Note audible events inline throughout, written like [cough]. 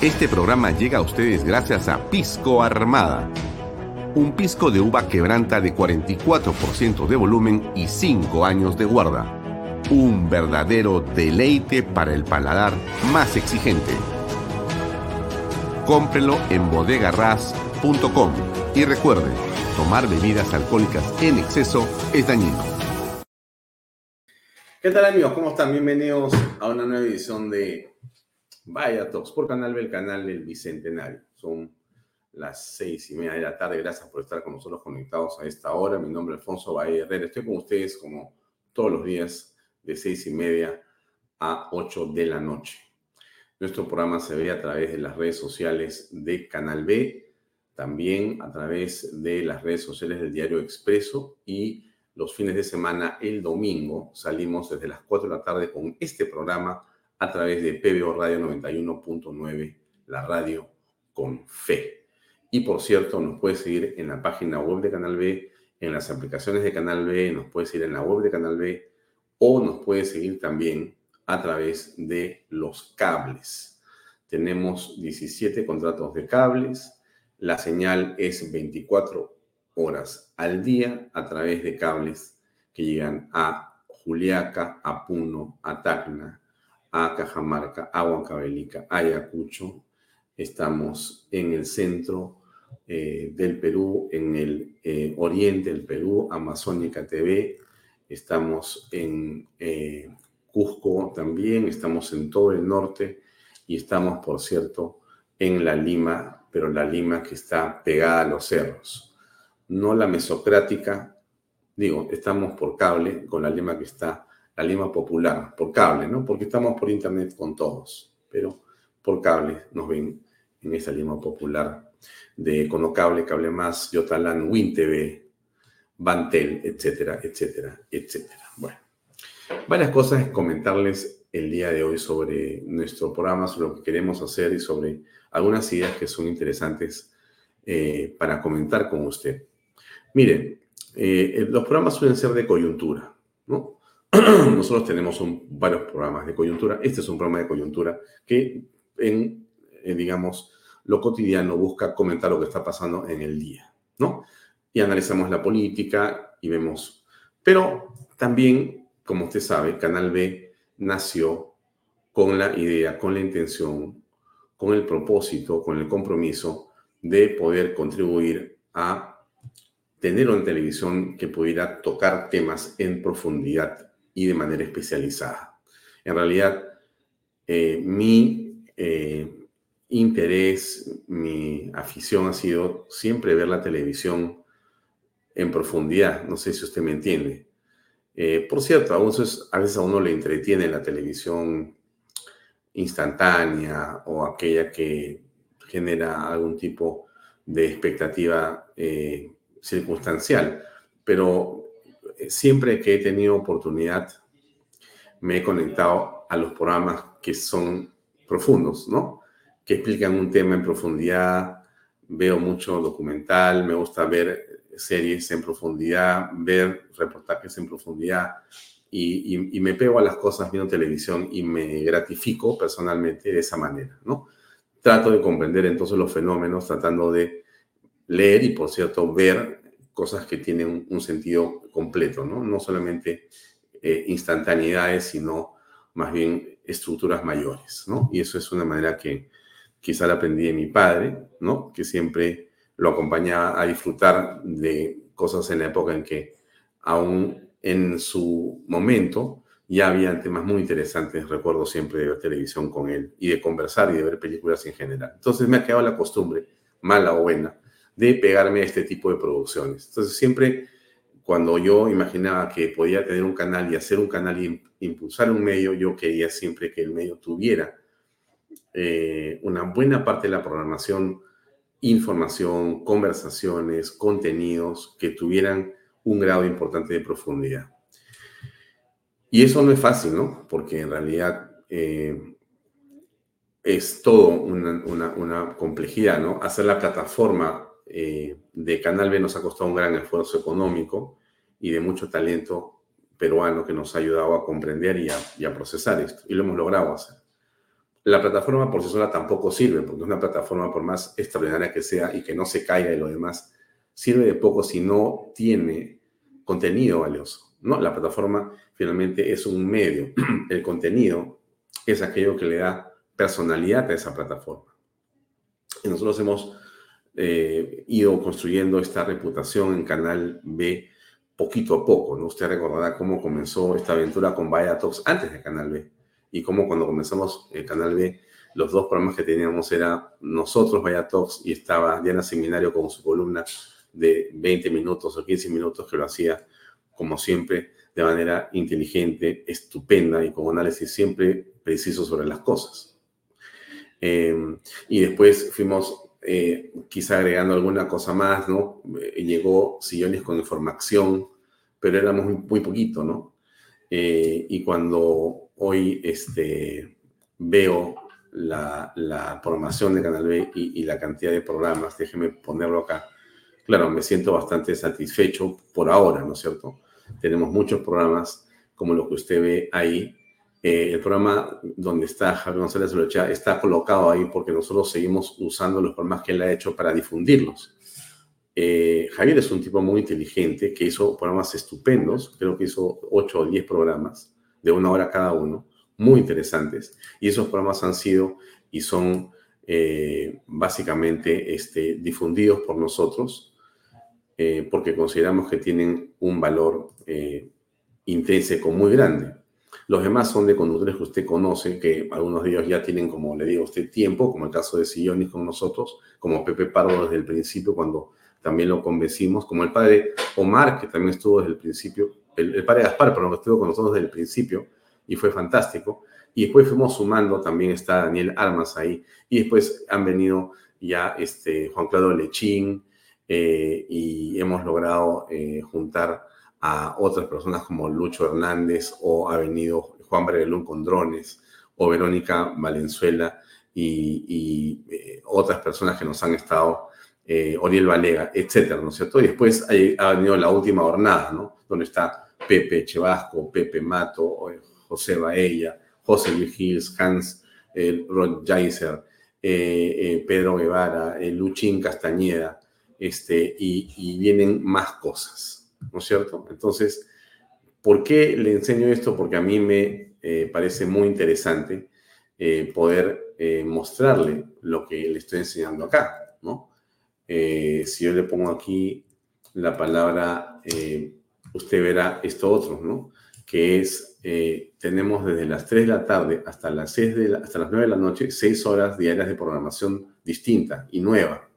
Este programa llega a ustedes gracias a Pisco Armada. Un pisco de uva quebranta de 44% de volumen y 5 años de guarda. Un verdadero deleite para el paladar más exigente. Cómprelo en bodegarras.com y recuerde, tomar bebidas alcohólicas en exceso es dañino. ¿Qué tal amigos? ¿Cómo están? Bienvenidos a una nueva edición de Vaya Talks por Canal B, el canal del Bicentenario. Son las seis y media de la tarde. Gracias por estar con nosotros conectados a esta hora. Mi nombre es Alfonso Valle Herrera. Estoy con ustedes como todos los días de seis y media a ocho de la noche. Nuestro programa se ve a través de las redes sociales de Canal B, también a través de las redes sociales del Diario Expreso y los fines de semana, el domingo, salimos desde las 4 de la tarde con este programa a través de PBO Radio 91.9, la radio con fe. Y por cierto, nos puede seguir en la página web de Canal B, en las aplicaciones de Canal B, nos puede seguir en la web de Canal B o nos puede seguir también a través de los cables. Tenemos 17 contratos de cables. La señal es 24 horas al día a través de cables que llegan a Juliaca, a Puno, a Tacna, a Cajamarca, a Ayacucho. Estamos en el centro eh, del Perú, en el eh, oriente del Perú, Amazónica TV. Estamos en eh, Cusco también, estamos en todo el norte y estamos, por cierto, en la Lima, pero la Lima que está pegada a los cerros. No la mesocrática, digo, estamos por cable con la Lima que está la Lima Popular, por cable, ¿no? Porque estamos por internet con todos, pero por cable nos ven en esa Lima Popular de Conocable, Cable Más, Yotalán, WinTV, Bantel, etcétera, etcétera, etcétera. Bueno, varias cosas comentarles el día de hoy sobre nuestro programa, sobre lo que queremos hacer y sobre algunas ideas que son interesantes eh, para comentar con usted. Mire, eh, los programas suelen ser de coyuntura, ¿no? [clears throat] nosotros tenemos varios programas de coyuntura. Este es un programa de coyuntura que en, digamos, lo cotidiano busca comentar lo que está pasando en el día, ¿no? Y analizamos la política y vemos. Pero también, como usted sabe, Canal B nació con la idea, con la intención, con el propósito, con el compromiso de poder contribuir a tener una televisión que pudiera tocar temas en profundidad y de manera especializada. En realidad, eh, mi eh, interés, mi afición ha sido siempre ver la televisión en profundidad. No sé si usted me entiende. Eh, por cierto, a veces, a uno le entretiene la televisión instantánea o aquella que genera algún tipo de expectativa circunstancial, pero siempre que he tenido oportunidad, me he conectado a los programas que son profundos, ¿no? Que explican un tema en profundidad. Veo mucho documental, me gusta ver series en profundidad, ver reportajes en profundidad y, y me pego a las cosas viendo televisión y me gratifico personalmente de esa manera, ¿no? Trato de comprender entonces los fenómenos, tratando de leer y, por cierto, ver cosas que tienen un, sentido completo, ¿no? No solamente eh, instantaneidades, sino más bien estructuras mayores, ¿no? Y eso es una manera que quizá la aprendí de mi padre, ¿no? Que siempre lo acompañaba a disfrutar de cosas en la época en que aún en su momento ya había temas muy interesantes, recuerdo siempre de ver televisión con él y de conversar y de ver películas en general. Entonces me ha quedado la costumbre, mala o buena, de pegarme a este tipo de producciones. Entonces siempre cuando yo imaginaba que podía tener un canal y hacer un canal y impulsar un medio, yo quería siempre que el medio tuviera eh, una buena parte de la programación, información, conversaciones, contenidos que tuvieran un grado importante de profundidad. Y eso no es fácil, ¿no? Porque en realidad eh, es todo una, una, complejidad, ¿no? Hacer la plataforma eh, de Canal B nos ha costado un gran esfuerzo económico y de mucho talento peruano que nos ha ayudado a comprender y a, procesar esto. Y lo hemos logrado hacer. la plataforma por sí sola tampoco sirve, porque una plataforma por más extraordinaria que sea y que no se caiga y lo demás, sirve de poco si no tiene contenido valioso. No, la plataforma finalmente es un medio. [clears throat] El contenido es aquello que le da personalidad a esa plataforma. Y nosotros hemos eh, ido construyendo esta reputación en Canal B poquito a poco. ¿no? Usted recordará cómo comenzó esta aventura con Vaya Talks antes de Canal B y cómo cuando comenzamos el Canal B, los dos programas que teníamos era nosotros, Vaya Talks, y estaba Diana Seminario con su columna de 20 minutos o 15 minutos que lo hacía, como siempre, de manera inteligente, estupenda y con análisis siempre preciso sobre las cosas. Eh, y después fuimos eh, quizá agregando alguna cosa más, ¿no? Eh, llegó Sillones con información, pero éramos muy, muy poquito, ¿no? y cuando hoy este, veo la, la, programación de Canal B y, y, la cantidad de programas, déjeme ponerlo acá, claro, me siento bastante satisfecho por ahora, ¿no es cierto? Tenemos muchos programas como lo que usted ve ahí, eh, el programa donde está Javier González Locha está colocado ahí porque nosotros seguimos usando los programas que él ha hecho para difundirlos. Eh, Javier es un tipo muy inteligente que hizo programas estupendos, creo que hizo 8 o 10 programas de una hora cada uno, muy interesantes, y esos programas han sido y son eh, básicamente este, difundidos por nosotros porque consideramos que tienen un valor intrínseco muy grande. Los demás son de conductores que usted conoce, que algunos de ellos ya tienen, como le digo a usted, tiempo, como el caso de Sillonis con nosotros, como Pepe Pardo desde el principio, cuando también lo convencimos, como el padre Omar, que también estuvo desde el principio, el, padre Gaspar, pero estuvo con nosotros desde el principio y fue fantástico. Y después fuimos sumando, también está Daniel Armas ahí, y después han venido ya este, Juan Claudio Lechín, eh, y hemos logrado eh, juntar a otras personas como Lucho Hernández o ha venido Juan Brelón con drones o Verónica Valenzuela y, eh, otras personas que nos han estado, eh, Oriel Valega, etcétera, ¿no es cierto? Y después ha, venido la última jornada, ¿no? Donde está Pepe Chevasco, Pepe Mato, eh, José Baella, José Luis Hans eh, Rod Jaiser, Pedro Guevara, Luchín Castañeda, este, y vienen más cosas. ¿No es cierto? Entonces, ¿por qué le enseño esto? Porque a mí me eh, parece muy interesante eh, poder eh, mostrarle lo que le estoy enseñando acá, ¿no? si yo le pongo aquí la palabra, usted verá esto otro, ¿no? Que es, tenemos desde las 3 de la tarde hasta las, 6 de hasta las 9 de la noche, 6 horas diarias de programación distinta y nueva,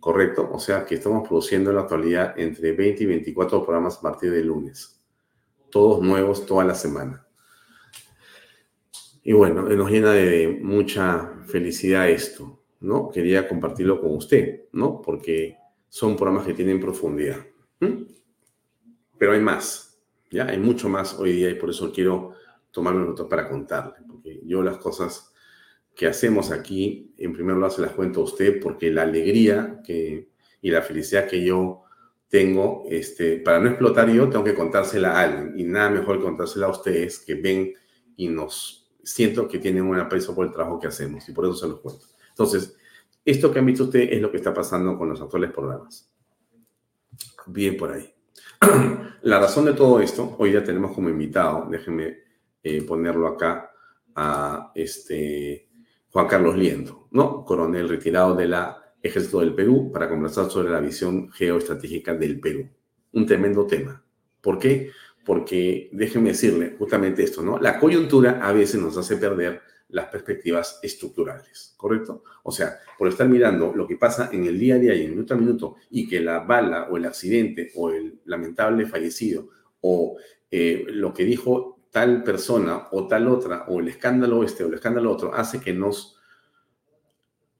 ¿correcto? O sea que estamos produciendo en la actualidad entre 20 y 24 programas a partir de lunes. Todos nuevos toda la semana. Y bueno, nos llena de mucha felicidad esto, ¿no? Quería compartirlo con usted, ¿no? Porque son programas que tienen profundidad. Pero hay más, ¿ya? Hay mucho más hoy día y por eso quiero tomarme un para contarle, porque yo las cosas que hacemos aquí, en primer lugar se las cuento a usted porque la alegría que, y la felicidad que yo tengo, este, para no explotar yo, tengo que contársela a alguien. Y nada mejor que contársela a ustedes que ven y nos siento que tienen un aprecio por el trabajo que hacemos y por eso se los cuento. Entonces, esto que han visto ustedes es lo que está pasando con los actuales programas. Bien por ahí. [clears throat] La razón de todo esto, hoy ya tenemos como invitado, déjenme eh, ponerlo acá, a este Juan Carlos Liendo, ¿no? Coronel retirado de la Ejército del Perú para conversar sobre la visión geoestratégica del Perú. Un tremendo tema. ¿Por qué? Porque déjenme decirle justamente esto, ¿no? La coyuntura a veces nos hace perder las perspectivas estructurales, ¿correcto? O sea, por estar mirando lo que pasa en el día a día y en minuto a minuto y que la bala o el accidente o el lamentable fallecido o eh, lo que dijo tal persona o tal otra, o el escándalo este o el escándalo otro, hace que nos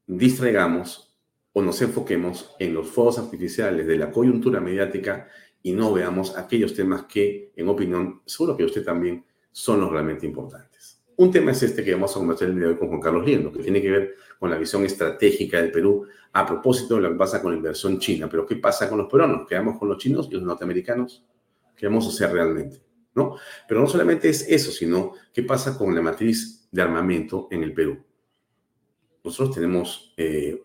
distraigamos o nos enfoquemos en los fuegos artificiales de la coyuntura mediática y no veamos aquellos temas que, en opinión, seguro que usted también, son los realmente importantes. Un tema es este que vamos a conversar el día de hoy con Juan Carlos Liendo, que tiene que ver con la visión estratégica del Perú a propósito de lo que pasa con la inversión china. Pero ¿qué pasa con los peruanos? ¿Quedamos con los chinos y los norteamericanos? ¿Qué vamos a hacer realmente? Pero no solamente es eso, sino qué pasa con la matriz de armamento en el Perú. Nosotros tenemos, eh,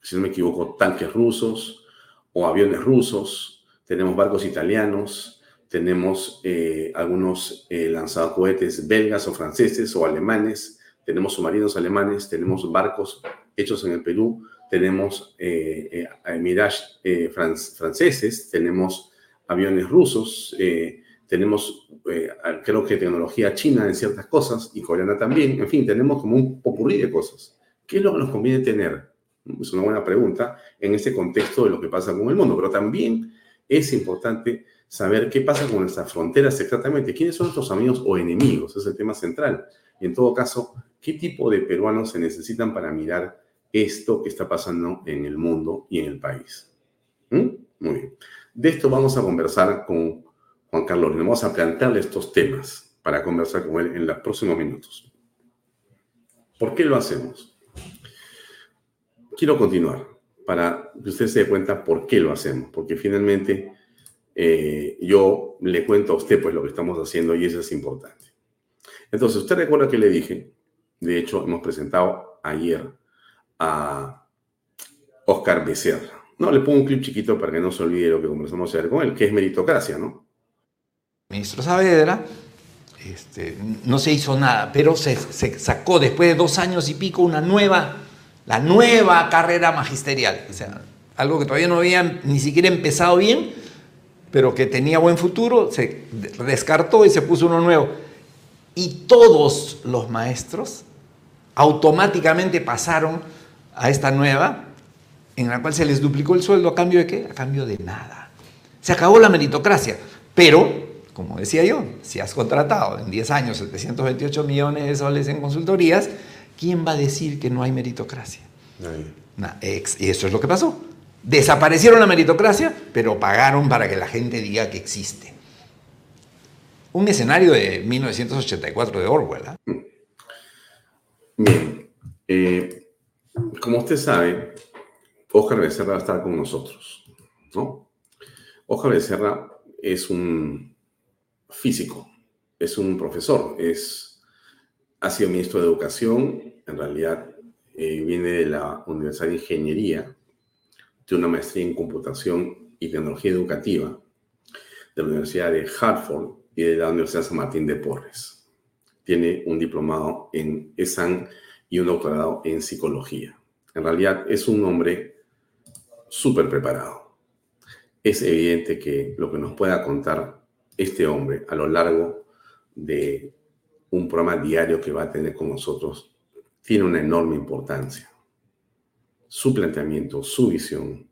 si no me equivoco, tanques rusos o aviones rusos, tenemos barcos italianos, tenemos eh, algunos eh, lanzacohetes belgas o franceses o alemanes, tenemos submarinos alemanes, tenemos barcos hechos en el Perú, tenemos Mirage franceses, tenemos aviones rusos, tenemos creo que tecnología china en ciertas cosas y coreana también, en fin, tenemos como un popurrí de cosas. ¿Qué es lo que nos conviene tener? Es una buena pregunta en este contexto de lo que pasa con el mundo, pero también es importante saber qué pasa con nuestras fronteras exactamente, quiénes son nuestros amigos o enemigos, es el tema central. Y en todo caso, qué tipo de peruanos se necesitan para mirar esto que está pasando en el mundo y en el país. ¿Mm? Muy bien. De esto vamos a conversar con Juan Carlos. Vamos a plantearle estos temas para conversar con él en los próximos minutos. ¿Por qué lo hacemos? Quiero continuar para que usted se dé cuenta por qué lo hacemos, porque finalmente eh, yo le cuento a usted pues lo que estamos haciendo y eso es importante. Entonces, usted recuerda que le dije, de hecho, hemos presentado ayer a Oscar Becerra. No, le pongo un clip chiquito para que no se olvide lo que conversamos ayer con él, que es meritocracia, ¿no? Ministro Saavedra, este, no se hizo nada, pero se, se, sacó después de dos años y pico una nueva, la nueva carrera magisterial. O sea, algo que todavía no había ni siquiera empezado bien, pero que tenía buen futuro, se descartó y se puso uno nuevo. Y todos los maestros automáticamente pasaron a esta nueva, en la cual se les duplicó el sueldo a cambio de qué? A cambio de nada. Se acabó la meritocracia, pero, como decía yo, si has contratado en 10 años 728 millones de soles en consultorías, ¿quién va a decir que no hay meritocracia? Y eso es lo que pasó. Desaparecieron la meritocracia, pero pagaron para que la gente diga que existe. Un escenario de 1984 de Orwell. ¿ah? Bien, eh, como usted sabe, Oscar Becerra va a estar con nosotros, ¿no? Oscar Becerra es un físico, es un profesor, es, ha sido ministro de Educación, en realidad eh, viene de la Universidad de Ingeniería, de una maestría en computación y tecnología educativa de la Universidad de Hartford y de la Universidad San Martín de Porres. Tiene un diplomado en ESAN y un doctorado en psicología. En realidad es un hombre súper preparado. Es evidente que lo que nos pueda contar este hombre a lo largo de un programa diario que va a tener con nosotros tiene una enorme importancia su planteamiento, su visión,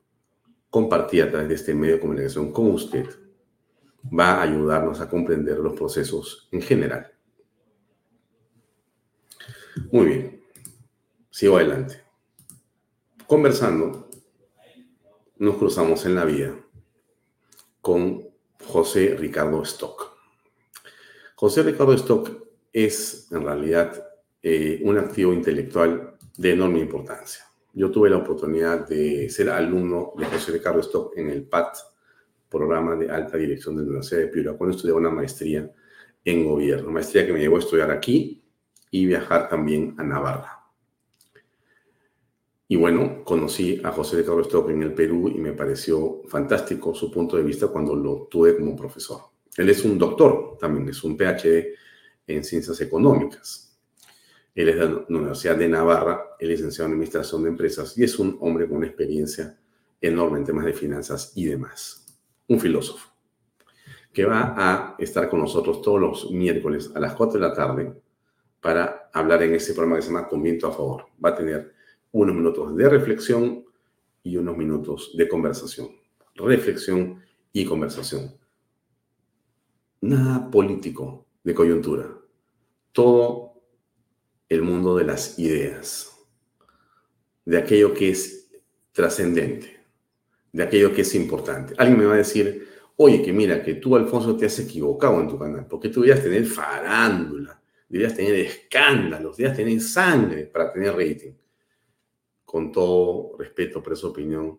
compartida a través de este medio de comunicación con usted, va a ayudarnos a comprender los procesos en general. Muy bien, sigo adelante. Conversando, nos cruzamos en la vida con José Ricardo Stock. José Ricardo Stock es en realidad eh, un activo intelectual de enorme importancia. Yo tuve la oportunidad de ser alumno de José Ricardo Stock en el PAT, programa de alta dirección de la Universidad de Piura, cuando estudiaba una maestría en gobierno, maestría que me llevó a estudiar aquí y viajar también a Navarra. Y bueno, conocí a José Ricardo Stock en el Perú y me pareció fantástico su punto de vista cuando lo tuve como profesor. Él es un doctor, también es un PhD en ciencias económicas. Él es de la Universidad de Navarra, es licenciado en Administración de Empresas y es un hombre con una experiencia enorme en temas de finanzas y demás. Un filósofo que va a estar con nosotros todos los miércoles a las 4 de la tarde para hablar en ese programa que se llama Con Viento a Favor. Va a tener unos minutos de reflexión y unos minutos de conversación. Reflexión y conversación. Nada político de coyuntura. Todo el mundo de las ideas, de aquello que es trascendente, de aquello que es importante. Alguien me va a decir, oye, que mira, que tú, Alfonso, te has equivocado en tu canal, porque tú deberías tener farándula, deberías tener escándalos, deberías tener sangre para tener rating. Con todo respeto por esa opinión,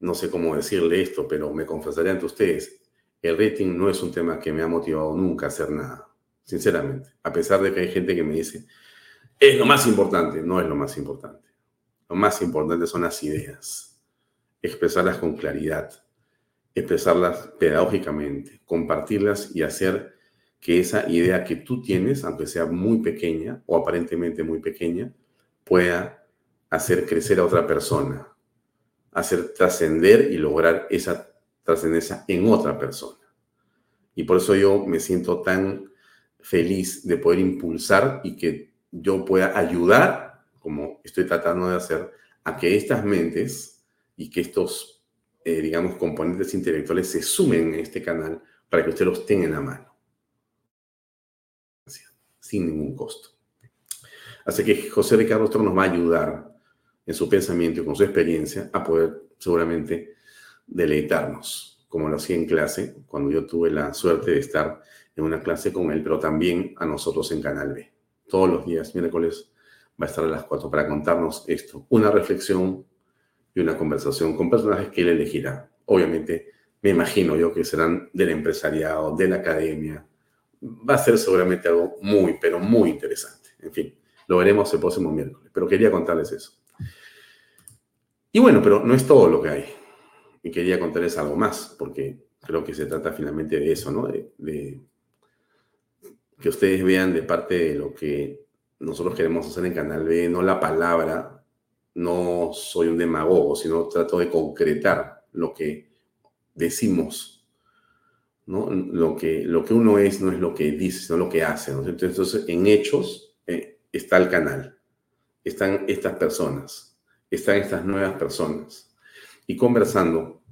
no sé cómo decirle esto, pero me confesaré ante ustedes, el rating no es un tema que me ha motivado nunca a hacer nada, sinceramente. A pesar de que hay gente que me dice, es lo más importante, no es lo más importante. Lo más importante son las ideas, expresarlas con claridad, expresarlas pedagógicamente, compartirlas y hacer que esa idea que tú tienes, aunque sea muy pequeña o aparentemente muy pequeña, pueda hacer crecer a otra persona, hacer trascender y lograr esa trascendencia en otra persona. Y por eso yo me siento tan feliz de poder impulsar y que yo pueda ayudar, como estoy tratando de hacer, a que estas mentes y que estos, eh, digamos, componentes intelectuales se sumen en este canal para que usted los tenga en la mano. Sin ningún costo. Así que José Ricardo Ostro nos va a ayudar en su pensamiento y con su experiencia a poder seguramente deleitarnos, como lo hacía en clase, cuando yo tuve la suerte de estar en una clase con él, pero también a nosotros en Canal B. Todos los días, miércoles, va a estar a las 4 para contarnos esto, una reflexión y una conversación con personajes que él elegirá. Obviamente, me imagino yo que serán del empresariado, de la academia. Va a ser seguramente algo muy, pero muy interesante. En fin, lo veremos el próximo miércoles, pero quería contarles eso. Y bueno, pero no es todo lo que hay y quería contarles algo más, porque creo que se trata finalmente de eso, ¿no? De, que ustedes vean de parte de lo que nosotros queremos hacer en Canal B, no la palabra, no soy un demagogo, sino trato de concretar lo que decimos, ¿no? Lo que, lo que uno es no es lo que dice, sino lo que hace, ¿no? Entonces, en hechos eh, está el canal, están estas personas, están estas nuevas personas y conversando,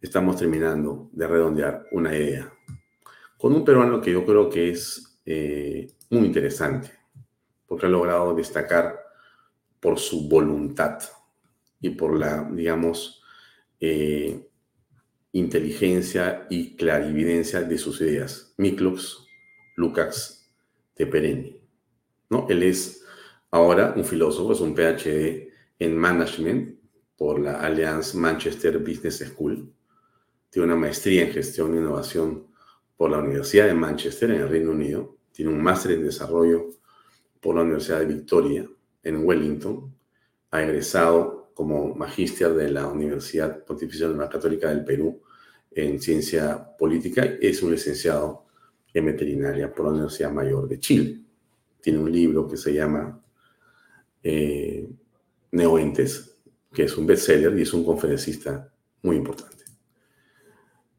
estamos terminando de redondear una idea con un peruano que yo creo que es eh, muy interesante, porque ha logrado destacar por su voluntad y por la, digamos, eh, inteligencia y clarividencia de sus ideas. Miklos Lukács Tepereni. ¿no? Él es ahora un filósofo, es un PhD en management por la Allianz Manchester Business School. Tiene una maestría en gestión e innovación por la Universidad de Manchester en el Reino Unido. Tiene un máster en desarrollo por la Universidad de Victoria en Wellington. Ha egresado como magíster de la Universidad Pontificia Católica del Perú en ciencia política. Es un licenciado en veterinaria por la Universidad Mayor de Chile. Tiene un libro que se llama eh, Neoentes, que es un bestseller y es un conferencista muy importante.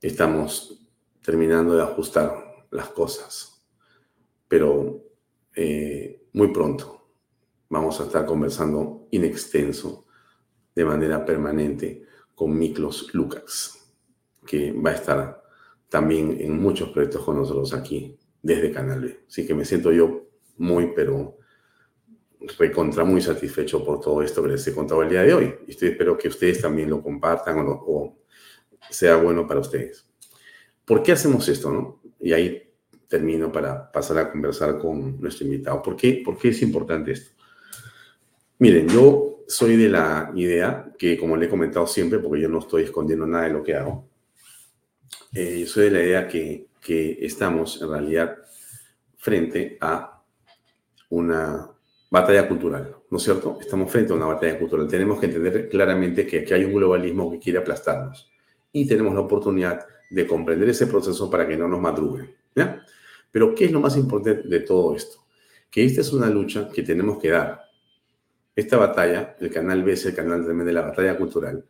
Estamos terminando de ajustar las cosas, pero eh, muy pronto vamos a estar conversando in extenso, de manera permanente, con Miklos Lukács, que va a estar también en muchos proyectos con nosotros aquí desde Canal B. Así que me siento yo muy, pero recontra muy satisfecho por todo esto que les he contado el día de hoy. Y espero que ustedes también lo compartan o, sea bueno para ustedes. ¿Por qué hacemos esto? No? Y ahí termino para pasar a conversar con nuestro invitado. ¿Por qué, ¿Por qué es importante esto? Miren, yo soy de la idea que, como le he comentado siempre, porque yo no estoy escondiendo nada de lo que hago, eh, soy de la idea que, que estamos en realidad frente a una batalla cultural, ¿no es cierto? Estamos frente a una batalla cultural. Tenemos que entender claramente que aquí hay un globalismo que quiere aplastarnos y tenemos la oportunidad de comprender ese proceso para que no nos madruguen. ¿ya? Pero ¿qué es lo más importante de todo esto? Que esta es una lucha que tenemos que dar. Esta batalla, el canal B es el canal también de la batalla cultural,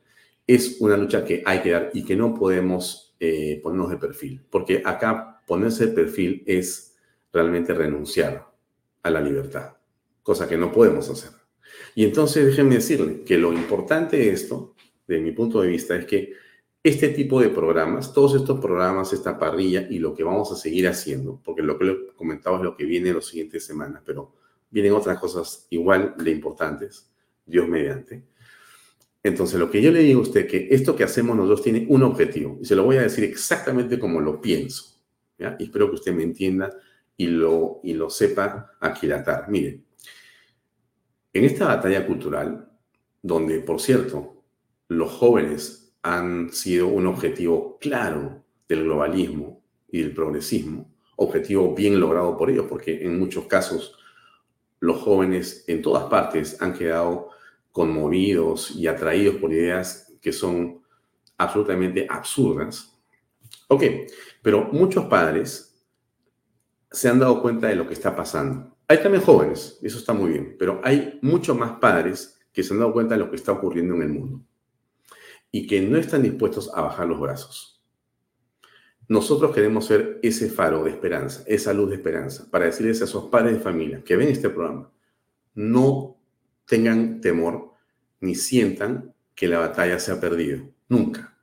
es una lucha que hay que dar y que no podemos eh, ponernos de perfil, porque acá ponerse de perfil es realmente renunciar a la libertad cosa que no podemos hacer. Y entonces déjenme decirle que lo importante de esto, de mi punto de vista, es que este tipo de programas, todos estos programas, esta parrilla y lo que vamos a seguir haciendo, porque lo que le he comentado es lo que viene en las siguientes semanas, pero vienen otras cosas igual de importantes, Dios mediante. Entonces, lo que yo le digo a usted que esto que hacemos nosotros tiene un objetivo, y se lo voy a decir exactamente como lo pienso, ¿ya? y espero que usted me entienda y lo, y lo sepa aquilatar. Miren, en esta batalla cultural, donde, por cierto, los jóvenes han sido un objetivo claro del globalismo y del progresismo, objetivo bien logrado por ellos, porque en muchos casos los jóvenes en todas partes han quedado conmovidos y atraídos por ideas que son absolutamente absurdas. Ok, pero muchos padres se han dado cuenta de lo que está pasando. Hay también jóvenes, eso está muy bien, pero hay muchos más padres que se han dado cuenta de lo que está ocurriendo en el mundo y que no están dispuestos a bajar los brazos. Nosotros queremos ser ese faro de esperanza, esa luz de esperanza, para decirles a esos padres de familia que ven este programa, no tengan temor ni sientan que la batalla se ha perdido. Nunca.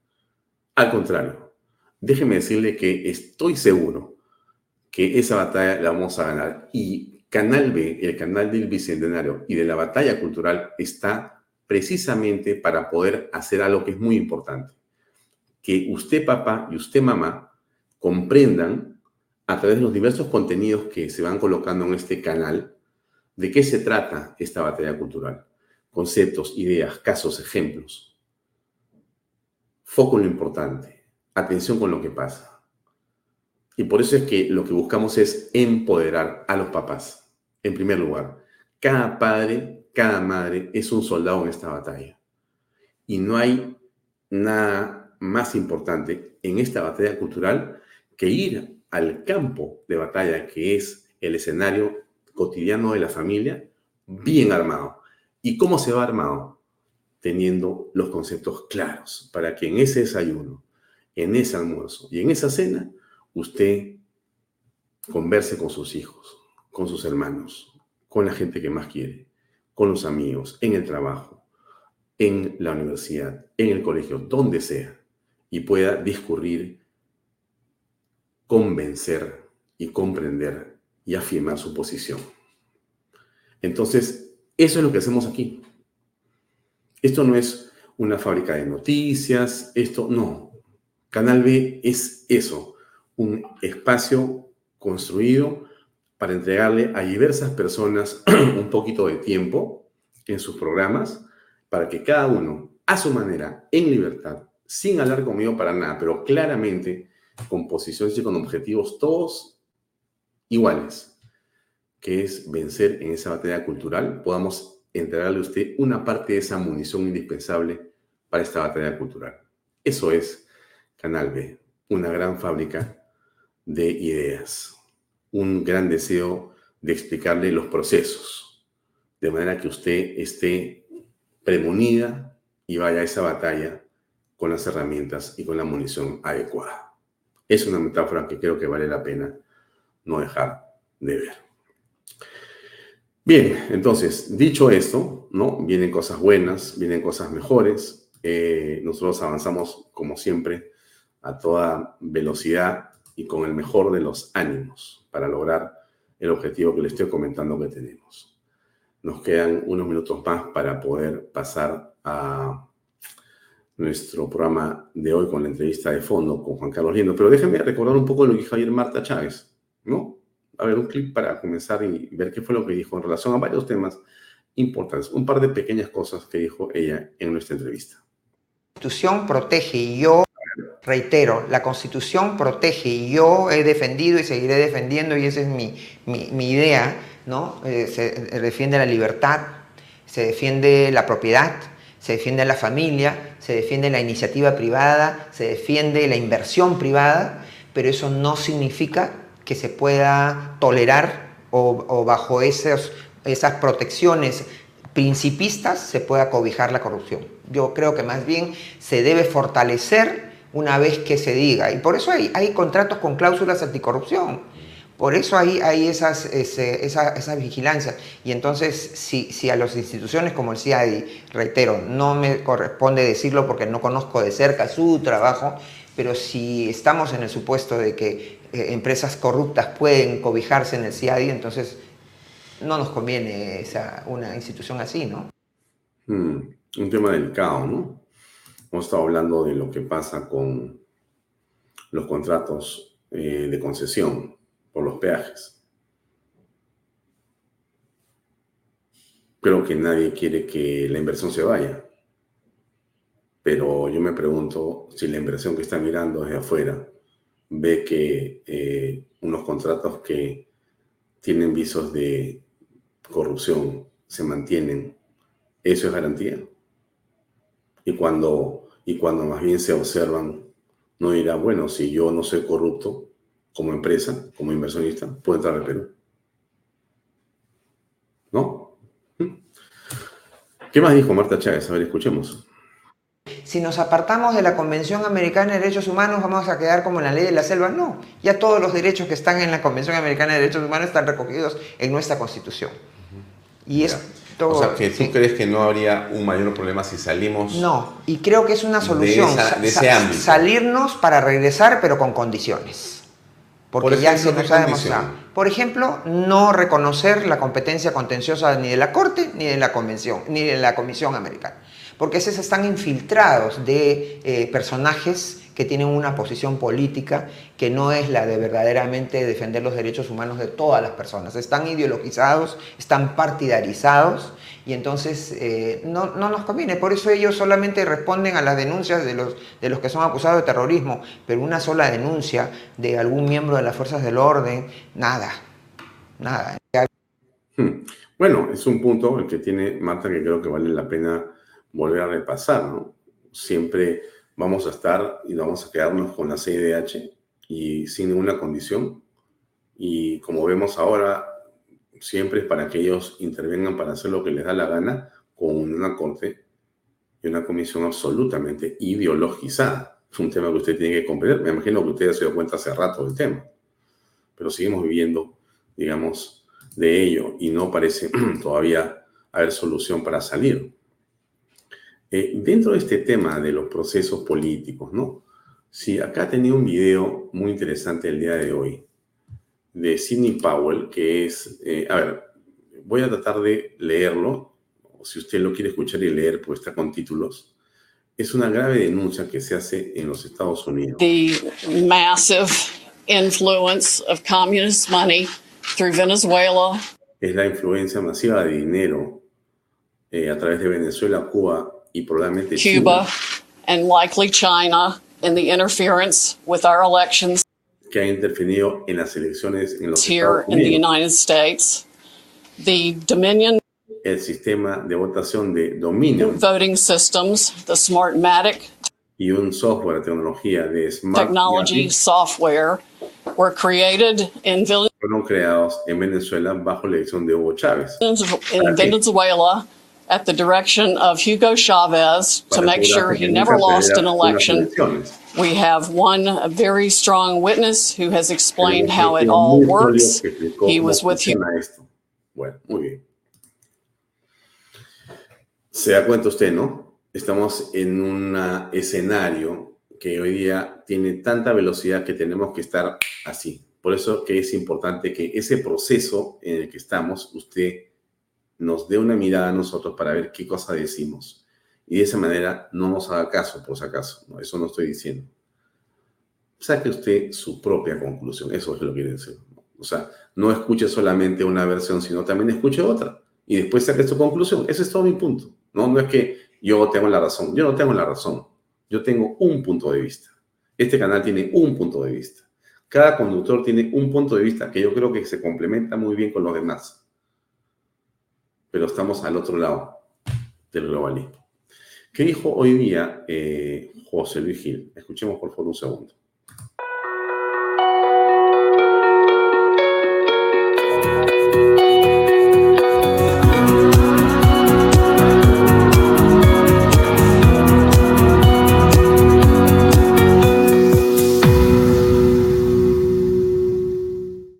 Al contrario, déjeme decirle que estoy seguro que esa batalla la vamos a ganar. Y Canal B, el canal del Bicentenario y de la batalla cultural, está precisamente para poder hacer algo que es muy importante. Que usted, papá, y usted, mamá, comprendan a través de los diversos contenidos que se van colocando en este canal de qué se trata esta batalla cultural. Conceptos, ideas, casos, ejemplos. Foco en lo importante. Atención con lo que pasa. Y por eso es que lo que buscamos es empoderar a los papás. En primer lugar, cada padre, cada madre es un soldado en esta batalla. Y no hay nada más importante en esta batalla cultural que ir al campo de batalla que es el escenario cotidiano de la familia bien armado. ¿Y cómo se va armado? Teniendo los conceptos claros para que en ese desayuno, en ese almuerzo y en esa cena, usted converse con sus hijos, con sus hermanos, con la gente que más quiere, con los amigos, en el trabajo, en la universidad, en el colegio, donde sea, y pueda discurrir convencer y comprender y afirmar su posición. Entonces, eso es lo que hacemos aquí. Esto no es una fábrica de noticias, esto no. Canal B es eso, un espacio construido para entregarle a diversas personas [clears throat] un poquito de tiempo en sus programas para que cada uno, a su manera, en libertad, sin hablar conmigo para nada, pero claramente con posiciones y con objetivos todos iguales, que es vencer en esa batalla cultural, podamos entregarle a usted una parte de esa munición indispensable para esta batalla cultural. Eso es Canal B, una gran fábrica de ideas, un gran deseo de explicarle los procesos, de manera que usted esté premunida y vaya a esa batalla con las herramientas y con la munición adecuada. Es una metáfora que creo que vale la pena no dejar de ver. Bien, entonces, dicho esto, ¿no? Vienen cosas buenas, vienen cosas mejores. Eh, nosotros avanzamos, como siempre, a toda velocidad y con el mejor de los ánimos para lograr el objetivo que le estoy comentando que tenemos. Nos quedan unos minutos más para poder pasar a nuestro programa de hoy con la entrevista de fondo con Juan Carlos Liendo. Pero déjenme recordar un poco lo que dijo ayer Marta Chávez, ¿no? A ver, un clip para comenzar y ver qué fue lo que dijo en relación a varios temas importantes. Un par de pequeñas cosas que dijo ella en nuestra entrevista. La Constitución protege y yo reitero, la Constitución protege y yo he defendido y seguiré defendiendo y esa es mi, mi, idea, ¿no? Eh, se defiende la libertad, se defiende la propiedad, se defiende la familia, se defiende la iniciativa privada, se defiende la inversión privada, pero eso no significa que se pueda tolerar o, bajo esas, esas protecciones principistas se pueda cobijar la corrupción. Yo creo que más bien se debe fortalecer una vez que se diga, y por eso hay, hay contratos con cláusulas anticorrupción por eso hay, hay esas, esa, vigilancia. Y entonces, si, si, a las instituciones como el CIADI, reitero, no me corresponde decirlo porque no conozco de cerca su trabajo, pero si estamos en el supuesto de que eh, empresas corruptas pueden cobijarse en el CIADI, entonces no nos conviene esa, una institución así, ¿no? Hmm, un tema delicado, ¿no? Hemos estado hablando de lo que pasa con los contratos eh, de concesión por los peajes. Creo que nadie quiere que la inversión se vaya. Pero yo me pregunto si la inversión que está mirando desde afuera ve que eh, unos contratos que tienen visos de corrupción se mantienen, ¿eso es garantía? Y cuando, y cuando más bien se observan, no dirá, bueno, si yo no soy corrupto como empresa, como inversionista, puedo entrar al Perú. ¿No? ¿Mm? ¿Qué más dijo Marta Chávez? A ver, escuchemos. Si nos apartamos de la Convención Americana de Derechos Humanos, vamos a quedar como en la ley de la selva. No, ya todos los derechos que están en la Convención Americana de Derechos Humanos están recogidos en nuestra Constitución. Y es todo, o sea, que tú crees que no habría un mayor problema si salimos. No, y creo que es una solución. De, ese ámbito. Salirnos para regresar, pero con condiciones. Porque ya se nos ha demostrado. Por ejemplo, no reconocer la competencia contenciosa ni de la Corte ni de la Convención, ni de la Comisión Americana porque esos están infiltrados de eh, personajes que tienen una posición política que no es la de verdaderamente defender los derechos humanos de todas las personas. Están ideologizados, están partidarizados y entonces eh, no, nos conviene. Por eso ellos solamente responden a las denuncias de los, de los que son acusados de terrorismo, pero una sola denuncia de algún miembro de las fuerzas del orden, nada, nada. Hmm. Bueno, es un punto el que tiene Marta que creo que vale la pena volver a repasar, ¿no? Siempre vamos a estar y vamos a quedarnos con la CIDH y sin ninguna condición. Y como vemos ahora, siempre es para que ellos intervengan para hacer lo que les da la gana con una corte y una comisión absolutamente ideologizada. Es un tema que usted tiene que comprender. Me imagino que usted se dio cuenta hace rato del tema. Pero seguimos viviendo, digamos, de ello y no parece [clears throat] todavía haber solución para salir. Eh, dentro de este tema de los procesos políticos, ¿no? Sí, acá tenía un video muy interesante el día de hoy de Sidney Powell, que es, eh, a ver, voy a tratar de leerlo, o si usted lo quiere escuchar y leer, pues está con títulos. Es una grave denuncia que se hace en los Estados Unidos. The massive influence of communist money through Venezuela. Es la influencia masiva de dinero eh, a través de Venezuela, Cuba y probablemente Cuba and likely China in the interference with our elections que ha intervenido en las elecciones en los here Estados Unidos. in the United States. The Dominion el sistema de votación de dominio voting systems, the Smartmatic y un software de tecnología de Smart technology software were created in fueron creados en Venezuela bajo la elección de Hugo Chávez. In Venezuela at the direction of Hugo Chavez to make sure he never lost an election. We have one very strong witness who has explained how it all works. He was with you. Bueno, muy bien. Se da cuenta usted, ¿no? Estamos en un ah, escenario que hoy día tiene tanta velocidad que tenemos que estar así. Por eso que es importante que ese proceso en el que estamos, usted nos dé una mirada a nosotros para ver qué cosa decimos. Y de esa manera no nos haga caso, por si acaso. ¿no? Eso no estoy diciendo. Saque usted su propia conclusión. Eso es lo que quiere decir. O sea, no escuche solamente una versión, sino también escuche otra. Y después saque su conclusión. Ese es todo mi punto. No, no es que yo tengo la razón. Yo no tengo la razón. Yo tengo un punto de vista. Este canal tiene un punto de vista. Cada conductor tiene un punto de vista que yo creo que se complementa muy bien con los demás pero estamos al otro lado del globalismo. ¿Qué dijo hoy día eh, José Luis Gil? Escuchemos por favor un segundo.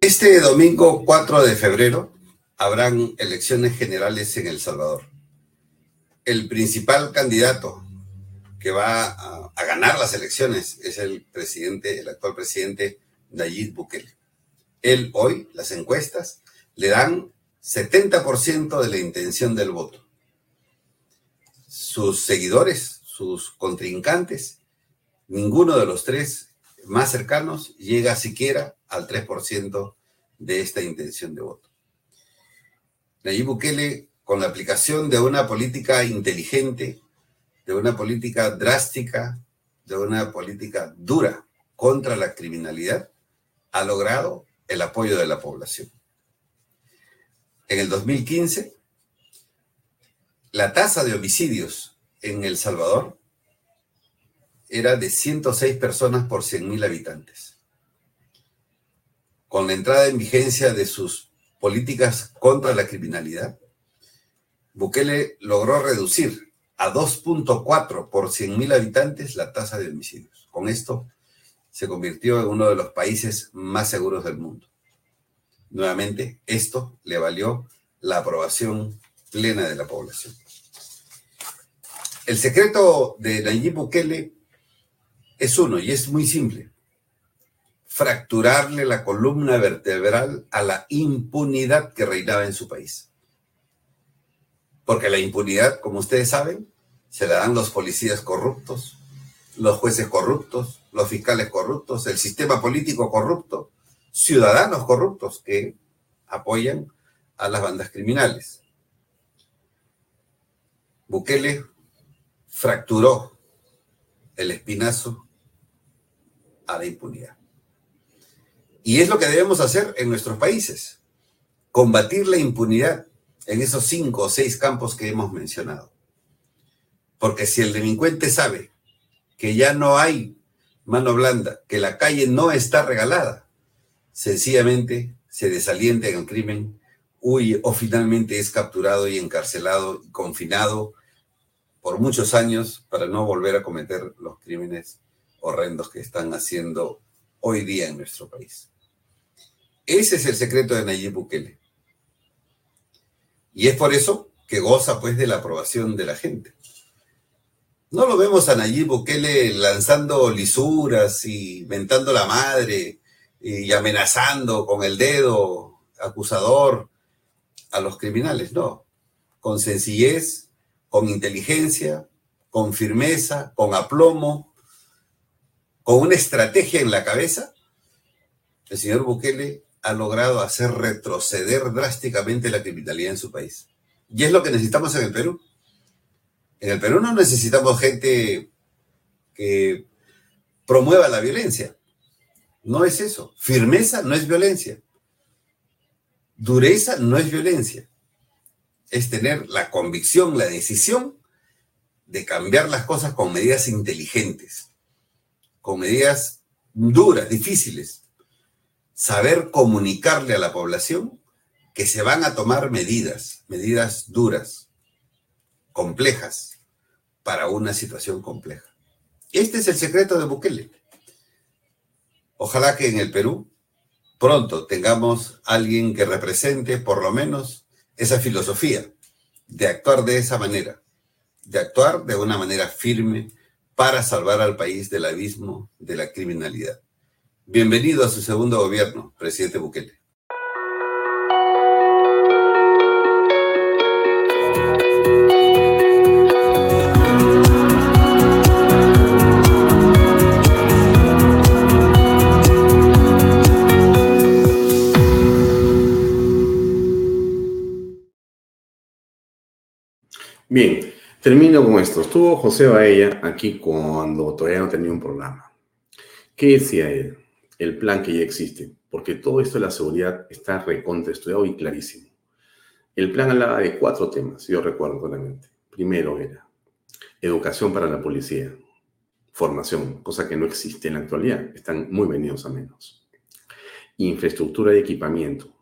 Este domingo 4 de febrero habrán elecciones generales en El Salvador. El principal candidato que va a, ganar las elecciones es el presidente, el actual presidente Nayib Bukele. Él hoy, las encuestas, le dan 70% de la intención del voto. Sus seguidores, sus contrincantes, ninguno de los tres más cercanos llega siquiera al 3% de esta intención de voto. Nayib Bukele, con la aplicación de una política inteligente, de una política drástica, de una política dura, contra la criminalidad ha logrado el apoyo de la población. En el 2015, la tasa de homicidios en El Salvador era de 106 personas por 100.000 habitantes. Con la entrada en vigencia de sus políticas contra la criminalidad, Bukele logró reducir a 2.4 por 100.000 habitantes la tasa de homicidios. Con esto se convirtió en uno de los países más seguros del mundo. Nuevamente, esto le valió la aprobación plena de la población. El secreto de Nayib Bukele es uno y es muy simple. Fracturarle la columna vertebral a la impunidad que reinaba en su país. Porque la impunidad, como ustedes saben, se la dan los policías corruptos, los jueces corruptos, los fiscales corruptos, el sistema político corrupto, ciudadanos corruptos que apoyan a las bandas criminales. Bukele fracturó el espinazo a la impunidad. Y es lo que debemos hacer en nuestros países, combatir la impunidad en esos cinco o seis campos que hemos mencionado. Porque si el delincuente sabe que ya no hay mano blanda, que la calle no está regalada, sencillamente se desalienta en el crimen, huye o finalmente es capturado y encarcelado y confinado por muchos años para no volver a cometer los crímenes horrendos que están haciendo hoy día en nuestro país. Ese es el secreto de Nayib Bukele. Y es por eso que goza pues de la aprobación de la gente. No lo vemos a Nayib Bukele lanzando lisuras y mentando la madre y amenazando con el dedo acusador a los criminales, no. Con sencillez, con inteligencia, con firmeza, con aplomo, con una estrategia en la cabeza, el señor Bukele ha logrado hacer retroceder drásticamente la criminalidad en su país. Y es lo que necesitamos en el Perú. En el Perú no necesitamos gente que promueva la violencia. No es eso. Firmeza no es violencia. Dureza no es violencia. Es tener la convicción, la decisión de cambiar las cosas con medidas inteligentes, con medidas duras, difíciles. Saber comunicarle a la población que se van a tomar medidas, medidas duras, complejas, para una situación compleja. Este es el secreto de Bukele. Ojalá que en el Perú pronto tengamos alguien que represente por lo menos esa filosofía de actuar de esa manera, de actuar de una manera firme para salvar al país del abismo de la criminalidad. Bienvenido a su segundo gobierno, presidente Bukele. Bien, termino con esto. Estuvo José Baella aquí cuando todavía no tenía un programa. ¿Qué decía él? El plan que ya existe, porque todo esto de la seguridad está recontra estudiado y clarísimo. El plan hablaba de cuatro temas, yo recuerdo claramente. Primero era educación para la policía, formación, cosa que no existe en la actualidad, están muy venidos a menos. Infraestructura y equipamiento,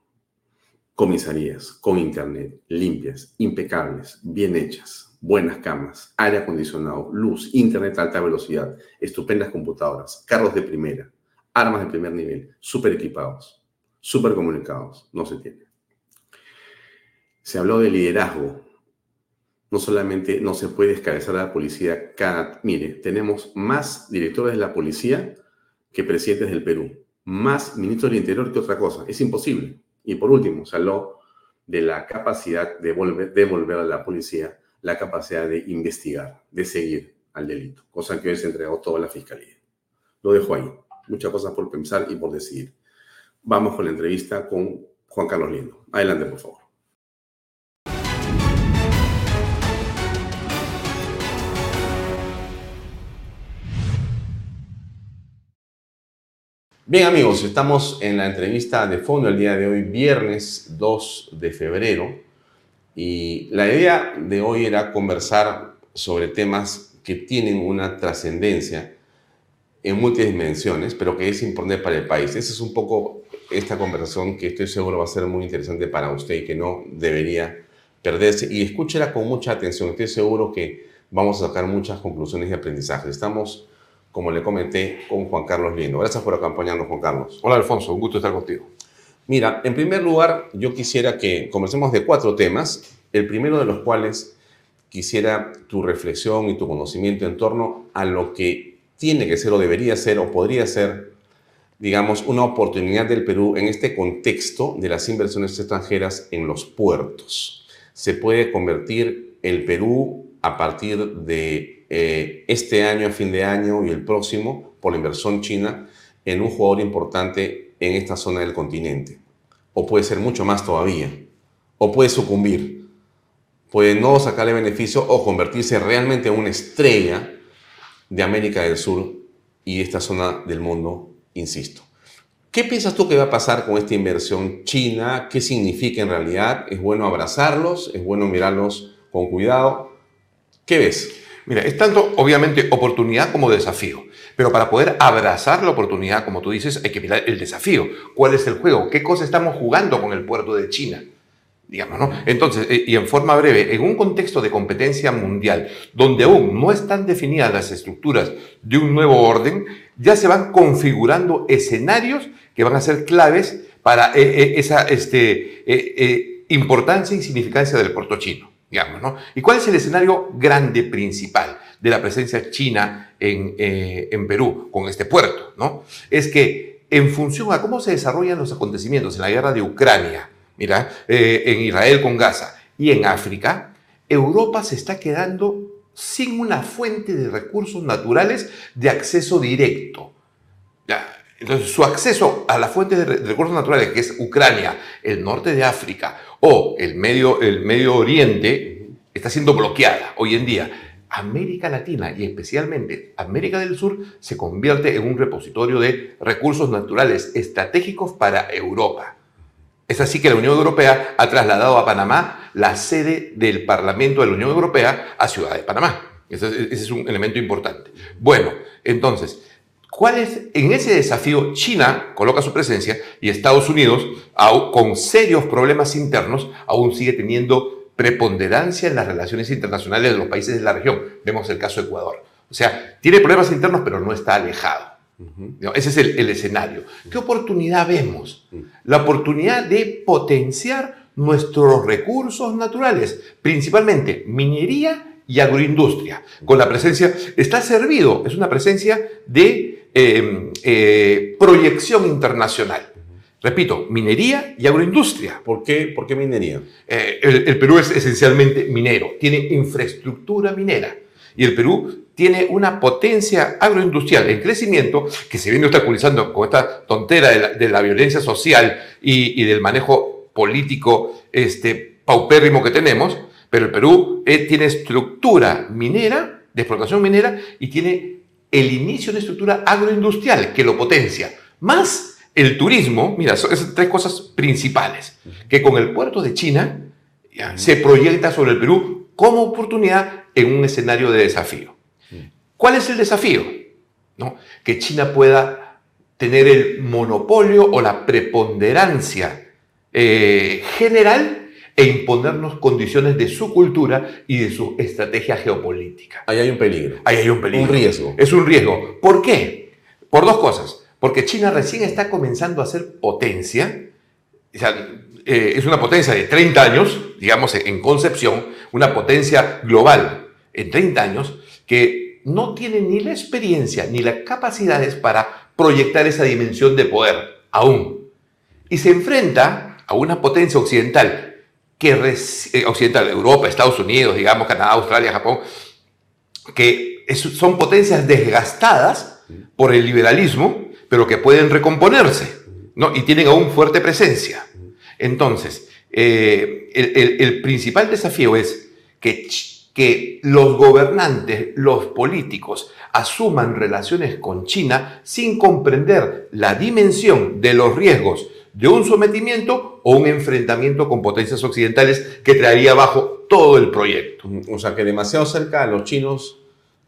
comisarías con internet, limpias, impecables, bien hechas, buenas camas, aire acondicionado, luz, internet a alta velocidad, estupendas computadoras, carros de primera, armas de primer nivel, super equipados, super comunicados, no se tiene. Se habló de liderazgo. No solamente no se puede descabezar a la policía cada... Mire, tenemos más directores de la policía que presidentes del Perú, más ministros del Interior que otra cosa. Es imposible. Y por último, se habló de la capacidad de devolver a la policía la capacidad de investigar, de seguir al delito, cosa que hoy se entregó toda la fiscalía. Lo dejo ahí. Muchas cosas por pensar y por decidir. Vamos con la entrevista con Juan Carlos Lindo. Adelante, por favor. Bien amigos, estamos en la entrevista de fondo el día de hoy, viernes 2 de febrero, y la idea de hoy era conversar sobre temas que tienen una trascendencia en multidimensiones, pero que es importante para el país. Esa es un poco esta conversación que estoy seguro va a ser muy interesante para usted y que no debería perderse. Y escúchela con mucha atención. Estoy seguro que vamos a sacar muchas conclusiones y aprendizajes. Estamos, como le comenté, con Juan Carlos Lindo. Gracias por acompañarnos, Juan Carlos. Hola, Alfonso. Un gusto estar contigo. Mira, en primer lugar, yo quisiera que conversemos de cuatro temas, el primero de los cuales quisiera tu reflexión y tu conocimiento en torno a lo que tiene que ser o debería ser o podría ser, digamos, una oportunidad del Perú en este contexto de las inversiones extranjeras en los puertos. Se puede convertir el Perú a partir de eh, este año, a fin de año y el próximo, por la inversión china, en un jugador importante en esta zona del continente. O puede ser mucho más todavía. O puede sucumbir. Puede no sacarle beneficio o convertirse realmente en una estrella de América del Sur y esta zona del mundo, insisto. ¿Qué piensas tú que va a pasar con esta inversión china? ¿Qué significa en realidad? ¿Es bueno abrazarlos? ¿Es bueno mirarlos con cuidado? ¿Qué ves? Mira, es tanto obviamente oportunidad como desafío. Pero para poder abrazar la oportunidad, como tú dices, hay que mirar el desafío. ¿Cuál es el juego? ¿Qué cosa estamos jugando con el puerto de China? Digamos, ¿no? Entonces, eh, y en forma breve, en un contexto de competencia mundial, donde aún no están definidas las estructuras de un nuevo orden, ya se van configurando escenarios que van a ser claves para eh, eh, esa este, importancia y significancia del puerto chino. ¿Y cuál es el escenario grande principal de la presencia china en, eh, Perú con este puerto? ¿no? Es que en función a cómo se desarrollan los acontecimientos en la guerra de Ucrania, mira, eh, en Israel con Gaza y en África, Europa se está quedando sin una fuente de recursos naturales de acceso directo. Entonces, su acceso a la fuente de recursos naturales, que es Ucrania, el norte de África o el Medio, el Medio Oriente, está siendo bloqueada hoy en día. América Latina y especialmente América del Sur se convierte en un repositorio de recursos naturales estratégicos para Europa. Es así que la Unión Europea ha trasladado a Panamá la sede del Parlamento de la Unión Europea a Ciudad de Panamá. Ese, es un elemento importante. Bueno, entonces, ¿Cuál es? En ese desafío, China coloca su presencia y Estados Unidos, con serios problemas internos, aún sigue teniendo preponderancia en las relaciones internacionales de los países de la región. Vemos el caso de Ecuador. O sea, tiene problemas internos, pero no está alejado. Ese es el, escenario. ¿Qué oportunidad vemos? La oportunidad de potenciar nuestros recursos naturales, principalmente minería y agroindustria, con la presencia, está servido, es una presencia de Em, eh, proyección internacional. Repito, minería y agroindustria. ¿Por qué, por qué minería? Eh, el, Perú es esencialmente minero, tiene infraestructura minera y el Perú tiene una potencia agroindustrial en crecimiento que se viene obstaculizando con esta tontera de la, violencia social y, del manejo político este, paupérrimo que tenemos, pero el Perú eh, tiene estructura minera, de explotación minera, y tiene el inicio de estructura agroindustrial que lo potencia, más el turismo, mira, son esas tres cosas principales, que con el puerto de China se proyecta sobre el Perú como oportunidad en un escenario de desafío. ¿Cuál es el desafío? ¿No? Que China pueda tener el monopolio o la preponderancia eh, general e imponernos condiciones de su cultura y de su estrategia geopolítica. Ahí hay un peligro. Ahí hay un peligro. Un riesgo. Es un riesgo. ¿Por qué? Por dos cosas. Porque China recién está comenzando a ser potencia. O sea, eh, es una potencia de 30 años, digamos, en concepción, una potencia global en 30 años, que no tiene ni la experiencia ni las capacidades para proyectar esa dimensión de poder aún. Y se enfrenta a una potencia occidental que eh, occidental, Europa, Estados Unidos, digamos, Canadá, Australia, Japón, que son potencias desgastadas por el liberalismo, pero que pueden recomponerse, ¿no? Y tienen aún fuerte presencia. Entonces, eh, el, principal desafío es que que los gobernantes, los políticos, asuman relaciones con China sin comprender la dimensión de los riesgos de un sometimiento o un enfrentamiento con potencias occidentales que traería abajo todo el proyecto. O sea, que demasiado cerca a los chinos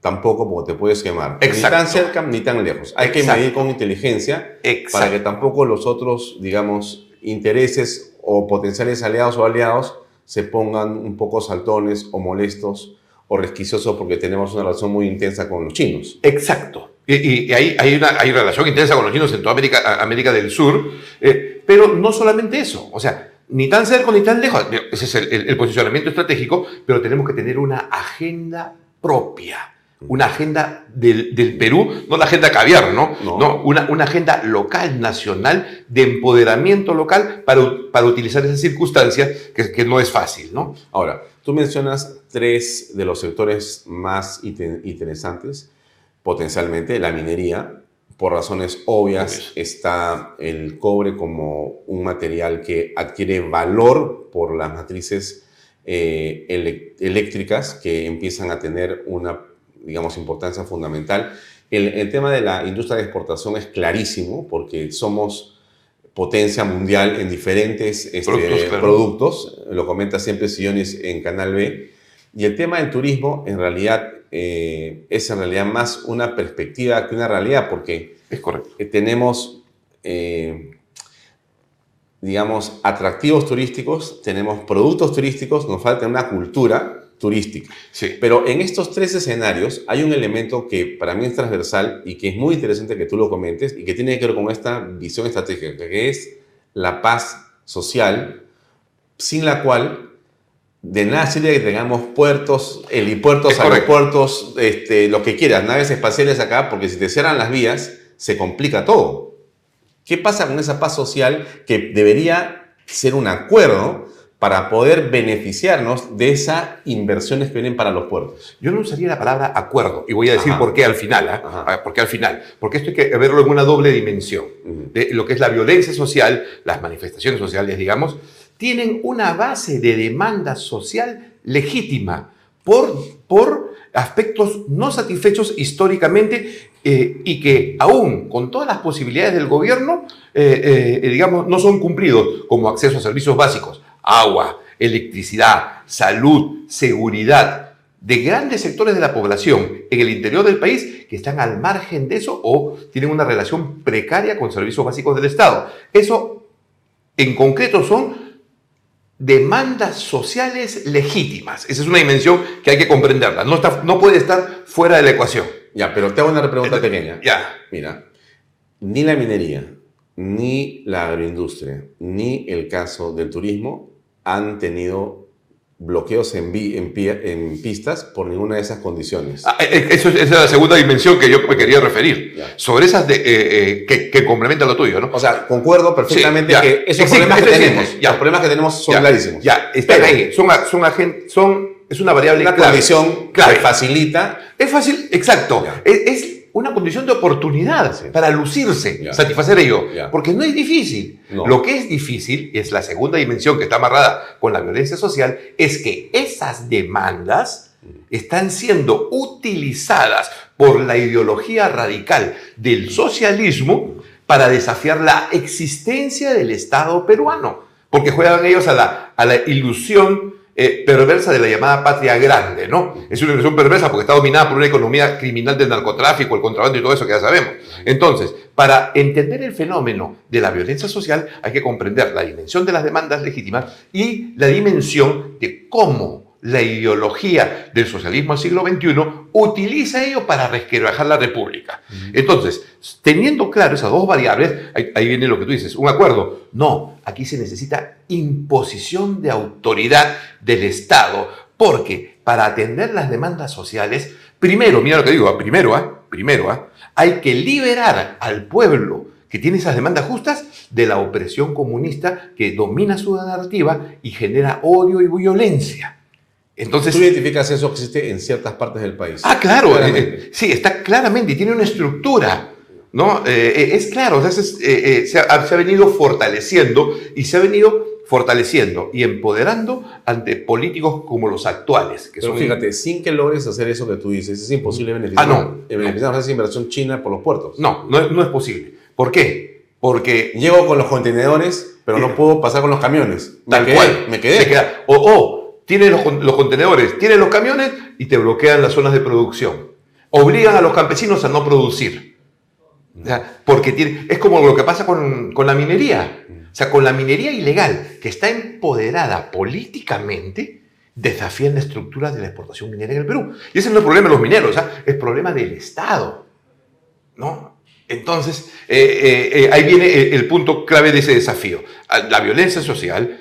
tampoco porque te puedes quemar. Ni tan cerca ni tan lejos. Hay que medir con inteligencia para que tampoco los otros, digamos, intereses o potenciales aliados o aliados se pongan un poco saltones o molestos o resquiciosos porque tenemos una relación muy intensa con los chinos. Exacto. Y, hay, hay, una hay relación intensa con los chinos en toda América, América del Sur, eh, pero no solamente eso, o sea, ni tan cerca ni tan lejos, ese es el posicionamiento estratégico, pero tenemos que tener una agenda propia una agenda del, del, Perú, no la agenda caviar, ¿no? no. una, una, agenda local, nacional, de empoderamiento local para, para utilizar esas circunstancias que, que, no es fácil, ¿no? Ahora, tú mencionas tres de los sectores más interesantes potencialmente la minería. Por razones obvias está el cobre como un material que adquiere valor por las matrices eh, eléctricas que empiezan a tener una, digamos, importancia fundamental. El, el, tema de la industria de exportación es clarísimo porque somos potencia mundial en diferentes este, productos, productos, Lo comenta siempre Sillones en Canal B. Y el tema del turismo en realidad eh, es en realidad más una perspectiva que una realidad, porque es correcto. Eh, tenemos, eh, digamos, atractivos turísticos, tenemos productos turísticos, nos falta una cultura turística. Sí. Pero en estos tres escenarios hay un elemento que para mí es transversal y que es muy interesante que tú lo comentes y que tiene que ver con esta visión estratégica, que es la paz social, sin la cual de nada sirve que tengamos puertos, helipuertos, aeropuertos, este, lo que quieras, naves espaciales acá, porque si te cierran las vías, se complica todo. ¿Qué pasa con esa paz social que debería ser un acuerdo para poder beneficiarnos de esas inversiones que vienen para los puertos? Yo no usaría la palabra acuerdo y voy a decir por qué al final. ¿ah? ¿Por qué al final? Porque esto hay que verlo en una doble dimensión. De lo que es la violencia social, las manifestaciones sociales, digamos, tienen una base de demanda social legítima por, por aspectos no satisfechos históricamente eh, y que aún con todas las posibilidades del gobierno, eh, eh, digamos, no son cumplidos, como acceso a servicios básicos, agua, electricidad, salud, seguridad, de grandes sectores de la población en el interior del país que están al margen de eso o tienen una relación precaria con servicios básicos del Estado. Eso en concreto son demandas sociales legítimas. Esa es una dimensión que hay que comprenderla. No, está, no puede estar fuera de la ecuación. Ya, pero te hago una pregunta pequeña. Ya. Mira, ni la minería, ni la agroindustria, ni el caso del turismo han tenido bloqueos en, en, pistas por ninguna de esas condiciones. Ah, eh, eh, eso, esa es la segunda dimensión que yo me quería referir. Sobre esas de, eh, que, que complementan lo tuyo, ¿no? O sea, concuerdo perfectamente que esos problemas que tenemos, ya, los problemas que tenemos son clarísimos. Ya, está ahí. Son, son, son, es una variable una condición que facilita. Es fácil, exacto. es una condición de oportunidad para lucirse, satisfacer ello. Porque no es difícil. Lo que es difícil, y es la segunda dimensión que está amarrada con la violencia social, es que esas demandas están siendo utilizadas por la ideología radical del socialismo para desafiar la existencia del Estado peruano. Porque juegan ellos a la, a la ilusión eh, perversa de la llamada patria grande, ¿no? Es una ilusión perversa porque está dominada por una economía criminal del narcotráfico, el contrabando y todo eso que ya sabemos. Entonces, para entender el fenómeno de la violencia social hay que comprender la dimensión de las demandas legítimas y la dimensión de cómo la ideología del socialismo del siglo XXI utiliza ello para resquebrajar la república. Entonces, teniendo claro esas dos variables, ahí, viene lo que tú dices, un acuerdo. No, aquí se necesita imposición de autoridad del Estado, porque para atender las demandas sociales, primero, mira lo que digo, primero, ¿ah? primero, ¿ah? hay que liberar al pueblo que tiene esas demandas justas de la opresión comunista que domina su narrativa y genera odio y violencia. Entonces, ¿Tú identificas eso que existe en ciertas partes del país? Ah, claro, eh, eh, sí, está claramente y tiene una estructura. ¿no? es claro, se, ha, se ha venido fortaleciendo y se ha venido fortaleciendo y empoderando ante políticos como los actuales. Que Pero fíjate, sin que logres hacer eso que tú dices, es imposible beneficiar, ah, no, beneficiar esa inversión china por los puertos. No, no es, no es posible. ¿Por qué? Porque... Llego con los contenedores, pero no puedo pasar con los camiones. Me tal cual. Me quedé. O, o tienes los, contenedores, tienes los camiones y te bloquean las zonas de producción. Obligan a los campesinos a no producir. Porque es como lo que pasa con, la minería. O sea, con la minería ilegal, que está empoderada políticamente, desafían la estructura de la exportación minera en el Perú. Y ese no es el problema de los mineros, es problema del Estado. ¿no? Entonces, eh, eh, eh, ahí viene el, punto clave de ese desafío. La violencia social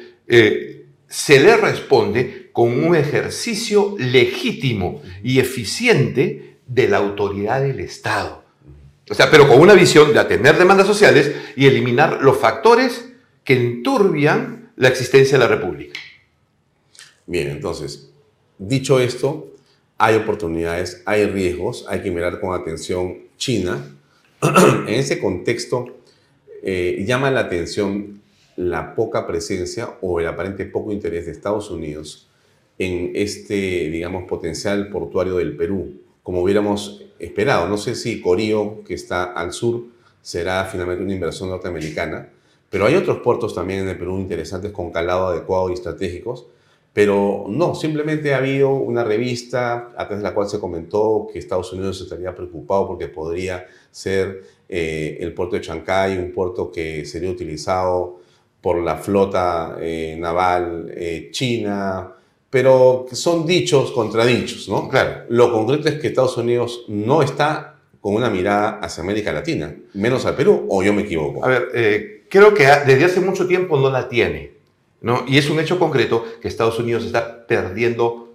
se le responde con un ejercicio legítimo y eficiente de la autoridad del Estado. O sea, pero con una visión de atender demandas sociales y eliminar los factores que enturbian la existencia de la República. Bien, entonces, dicho esto, hay oportunidades, hay riesgos, hay que mirar con atención China. [clears throat] en ese contexto, eh, llama la atención la poca presencia o el aparente poco interés de Estados Unidos en este, digamos, potencial portuario del Perú, como hubiéramos esperado. No sé si Corío, que está al sur, será finalmente una inversión norteamericana, pero hay otros puertos también en el Perú interesantes con calado adecuado y estratégicos. Pero no, simplemente ha habido una revista a través de la cual se comentó que Estados Unidos estaría preocupado porque podría ser eh, el puerto de Chancay un puerto que sería utilizado por la flota eh, naval eh, china, pero son dichos contradichos, ¿no? Claro. Lo concreto es que Estados Unidos no está con una mirada hacia América Latina, menos al Perú, o yo me equivoco. A ver, creo que desde hace mucho tiempo no la tiene. ¿no? Y es un hecho concreto que Estados Unidos está perdiendo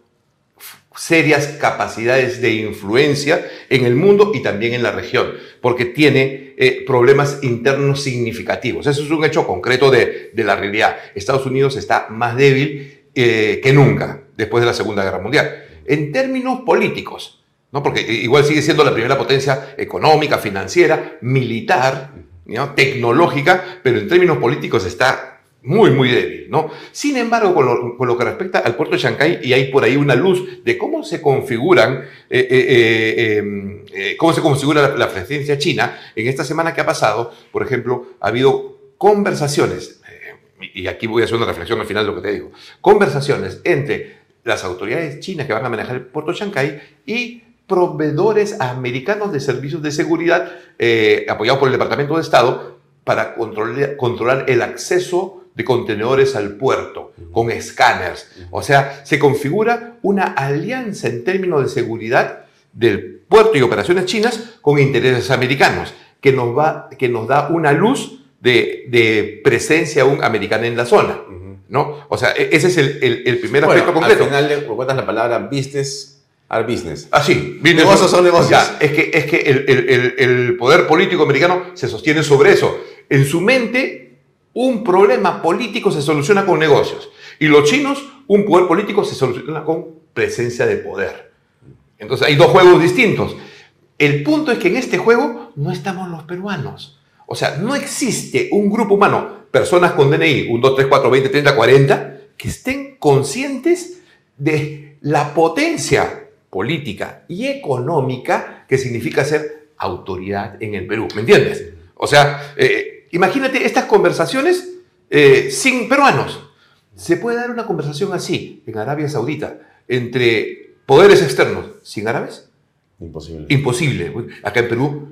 serias capacidades de influencia en el mundo y también en la región, porque tiene eh, problemas internos significativos. Eso es un hecho concreto de, la realidad. Estados Unidos está más débil eh, que nunca después de la Segunda Guerra Mundial. En términos políticos, ¿no? porque igual sigue siendo la primera potencia económica, financiera, militar, tecnológica, pero en términos políticos está muy, muy débil. ¿no? Sin embargo, con lo, que respecta al puerto de Shanghái, y hay por ahí una luz de cómo se configuran, eh, eh, eh, em, cómo se configura la, presencia china, en esta semana que ha pasado, por ejemplo, ha habido conversaciones, y aquí voy a hacer una reflexión al final de lo que te digo, conversaciones entre las autoridades chinas que van a manejar el puerto de Shanghái y proveedores americanos de servicios de seguridad apoyados por el Departamento de Estado para controlar el acceso de contenedores al puerto con escáneres. O sea, se configura una alianza en términos de seguridad del puerto y operaciones chinas con intereses americanos, que nos, va, que nos da una luz de, de presencia aún americana en la zona. ¿no? O sea, e, ese es el, el, primer aspecto concreto. Al final, cuentas la palabra business al business. Ah, sí. Negocios son negocios. es que, es que el, poder político americano se sostiene sobre eso. En su mente, un problema político se soluciona con negocios. Y los chinos, un poder político se soluciona con presencia de poder. Entonces hay dos juegos distintos. El punto es que en este juego no estamos los peruanos. O sea, no existe un grupo humano, personas con DNI, 1, 2, 3, 4, 20, 30, 40, que estén conscientes de la potencia política y económica que significa ser autoridad en el Perú. ¿Me entiendes? O sea, eh, imagínate estas conversaciones eh, sin peruanos. ¿Se puede dar una conversación así en Arabia Saudita entre poderes externos sin árabes? Imposible. Imposible. Acá en Perú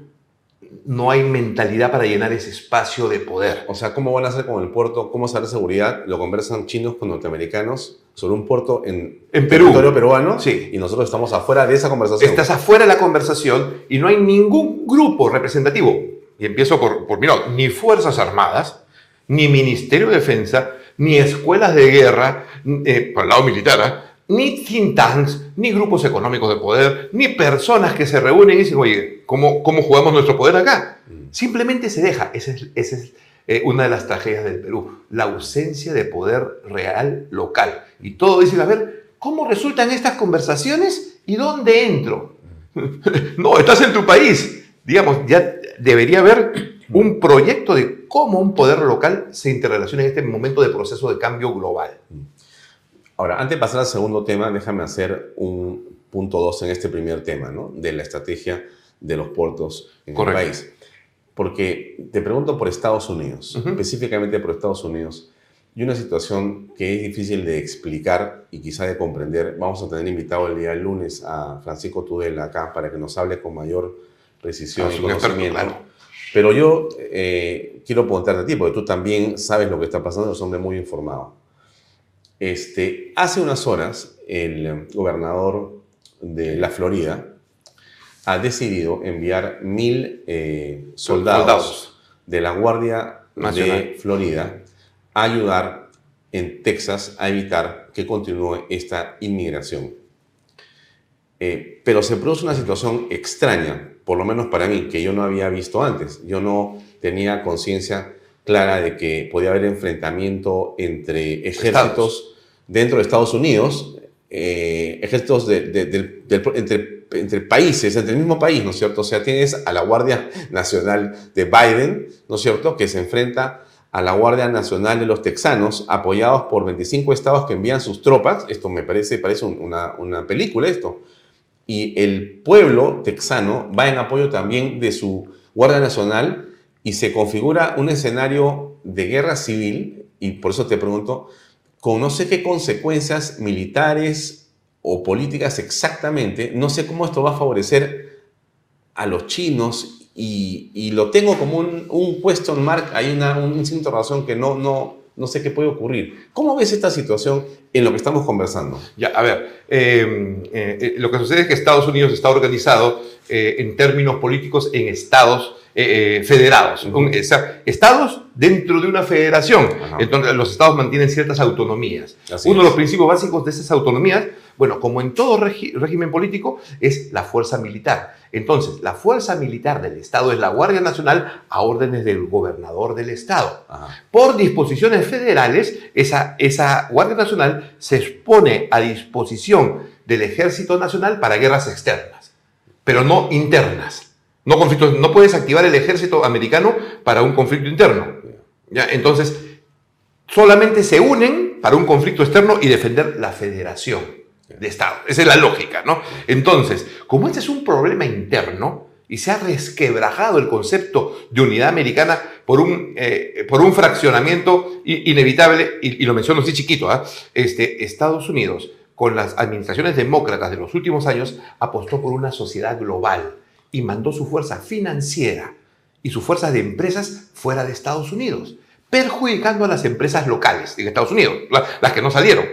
no hay mentalidad para llenar ese espacio de poder. O sea, ¿cómo van a hacer con el puerto? ¿Cómo se seguridad? Lo conversan chinos con norteamericanos sobre un puerto en, en Perú. territorio peruano. Sí. Y nosotros estamos afuera de esa conversación. Estás afuera de la conversación y no hay ningún grupo representativo. Y empiezo por, por mira, ni Fuerzas Armadas, ni Ministerio de Defensa, ni escuelas de guerra, eh, por el lado militar, ¿ah? ni think tanks, ni grupos económicos de poder, ni personas que se reúnen y dicen, oye, ¿cómo, cómo jugamos nuestro poder acá? Mm. Simplemente se deja. Esa es, es eh, una de las tragedias del Perú, la ausencia de poder real local. Y todo dicen, a ver, ¿cómo resultan estas conversaciones y dónde entro? [laughs] no, estás en tu país. Digamos, ya debería haber un proyecto de cómo un poder local se interrelaciona en este momento de proceso de cambio global. Ahora, antes de pasar al segundo tema, déjame hacer un punto dos en este primer tema, ¿no? De la estrategia de los puertos en el país. Porque te pregunto por Estados Unidos, específicamente por Estados Unidos, y una situación que es difícil de explicar y quizá de comprender. Vamos a tener invitado el día lunes a Francisco Tudela acá para que nos hable con mayor precisión y conocimiento. Pero yo eh, quiero preguntarte a ti, porque tú también sabes lo que está pasando, eres hombre muy informado. Este, hace unas horas, el gobernador de la Florida ha decidido enviar mil eh, soldados, de la Guardia Nacional de Florida a ayudar en Texas a evitar que continúe esta inmigración. Eh, pero se produce una situación extraña, por lo menos para mí, que yo no había visto antes. Yo no tenía conciencia clara de que podía haber enfrentamiento entre ejércitos dentro de Estados Unidos, eh, ejércitos entre, entre, países, entre el mismo país, ¿no es cierto? O sea, tienes a la Guardia Nacional de Biden, ¿no es cierto?, que se enfrenta a la Guardia Nacional de los Texanos, apoyados por 25 estados que envían sus tropas. Esto me parece, parece una, una película esto. Y el pueblo texano va en apoyo también de su Guardia Nacional y se configura un escenario de guerra civil, y por eso te pregunto, con no sé qué consecuencias militares o políticas exactamente, no sé cómo esto va a favorecer a los chinos y, lo tengo como un, un question mark, hay una, un signo de razón que no, no, no sé qué puede ocurrir. ¿Cómo ves esta situación en lo que estamos conversando? Ya, a ver, em, eh, eh, lo que sucede es que Estados Unidos está organizado eh, en términos políticos en estados federados. estados dentro de una federación. Entonces, los estados mantienen ciertas autonomías. Uno de los principios básicos de esas autonomías bueno, como en todo régimen político, es la fuerza militar. Entonces, la fuerza militar del Estado es la Guardia Nacional a órdenes del gobernador del Estado. Por disposiciones federales, esa, esa Guardia Nacional se expone a disposición del Ejército Nacional para guerras externas, pero no internas. No, conflictos, no puedes activar el ejército americano para un conflicto interno. ¿ya? Entonces, solamente se unen para un conflicto externo y defender la federación de Estado. Esa es la lógica, ¿no? Entonces, como este es un problema interno y se ha resquebrajado el concepto de unidad americana por un, eh, por un fraccionamiento inevitable, y, lo menciono así chiquito, ¿ah? este, Estados Unidos, con las administraciones demócratas de los últimos años, apostó por una sociedad global y mandó su fuerza financiera y su fuerza de empresas fuera de Estados Unidos, perjudicando a las empresas locales en Estados Unidos, las que no salieron.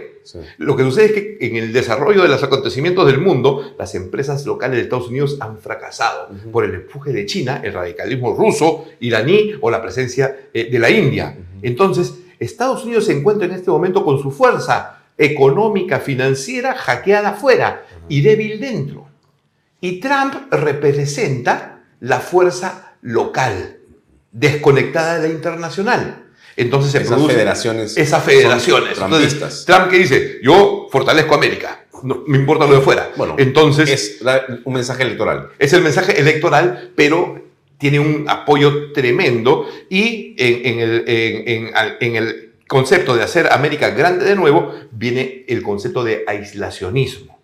Lo que sucede es que en el desarrollo de los acontecimientos del mundo, las empresas locales de Estados Unidos han fracasado por el empuje de China, el radicalismo ruso, iraní o la presencia eh, de la India. Entonces, Estados Unidos se encuentra en este momento con su fuerza económica, financiera hackeada afuera y débil dentro. Y Trump representa la fuerza local, desconectada de la internacional. Entonces se esas federaciones. Esas federaciones. Entonces, Trump que dice, yo fortalezco América, no me importa lo de fuera. Bueno, entonces es un mensaje electoral. Es el mensaje electoral, pero tiene un apoyo tremendo y en, el, en, el, concepto de hacer América grande de nuevo viene el concepto de aislacionismo.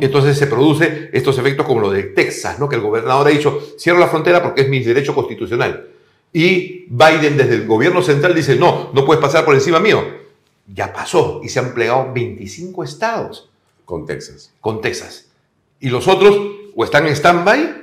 Entonces se produce estos efectos como lo de Texas, ¿no? que el gobernador ha dicho, cierro la frontera porque es mi derecho constitucional. Y Biden desde el gobierno central dice, no, no puedes pasar por encima mío. Ya pasó y se han plegado 25 estados. Con Texas. Con Texas. Y los otros o están en stand-by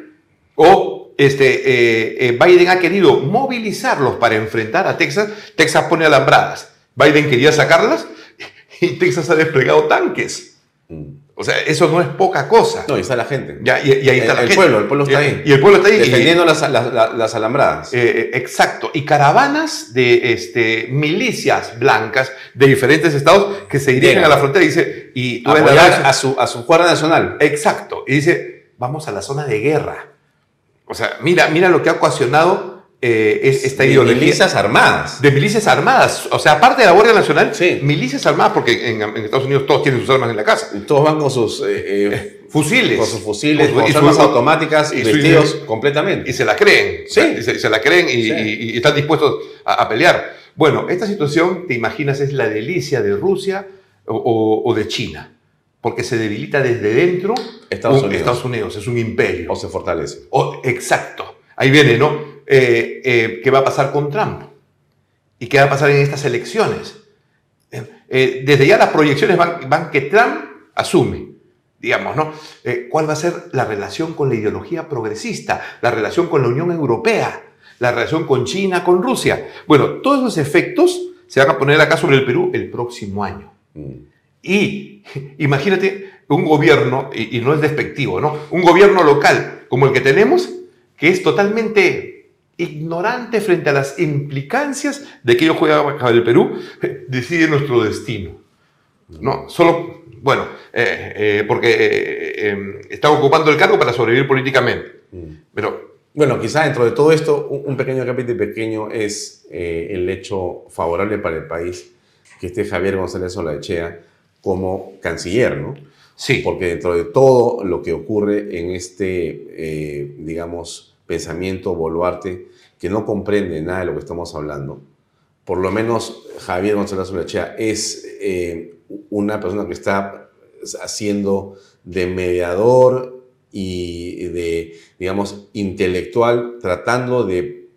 o este, eh, eh, Biden ha querido movilizarlos para enfrentar a Texas. Texas pone alambradas. Biden quería sacarlas [laughs] y Texas ha desplegado tanques. Mm. O sea, eso no es poca cosa. No, y está la gente. Ya, y, ahí está el, pueblo, el pueblo está ahí. Y el pueblo está ahí. Defendiendo las, las, alambradas. Eh, eh, exacto. Y caravanas de este, milicias blancas de diferentes estados que se dirigen a la frontera y dice... Y tú a, a, su, a su Guardia Nacional. Exacto. Y dice, vamos a la zona de guerra. O sea, mira, mira lo que ha ocasionado eh, es esta de milicias armadas. De milicias armadas. O sea, aparte de la Guardia Nacional, milicias armadas, porque en, Estados Unidos todos tienen sus armas en la casa. todos van con sus eh, eh, fusiles. Con sus fusiles, con, sus armas automáticas y vestidos completamente. Y se la creen. Sí. Y se, la creen y, están dispuestos a, pelear. Bueno, esta situación, te imaginas, es la delicia de Rusia o, de China. Porque se debilita desde dentro Estados Unidos. Estados Unidos, es un imperio. O se fortalece. exacto. Ahí viene, ¿no? Eh, eh, ¿Qué va a pasar con Trump? ¿Y qué va a pasar en estas elecciones? Eh, desde ya las proyecciones van, van que Trump asume digamos, ¿no? Eh, ¿Cuál va a ser la relación con la ideología progresista, la relación con la Unión Europea, la relación con China, con Rusia? Bueno, todos esos efectos se van a poner acá sobre el Perú el próximo año. Mm. Y imagínate un gobierno, y, no es despectivo, ¿no? Un gobierno local como el que tenemos, que es totalmente ignorante frente a las implicancias de que ellos juegan el Perú, decide nuestro destino. No, solo bueno, eh, eh, porque eh, em, está ocupando el cargo para sobrevivir políticamente. Mm. Pero, bueno, quizá dentro de todo esto, un pequeño capítulo pequeño es el hecho favorable para el país que esté Javier González Olaechea como canciller, ¿no? Sí. Porque dentro de todo lo que ocurre en este, digamos, pensamiento boluarte, que no comprende nada de lo que estamos hablando, por lo menos Javier González Olaechea es una persona que está haciendo de mediador y de, digamos, intelectual, tratando de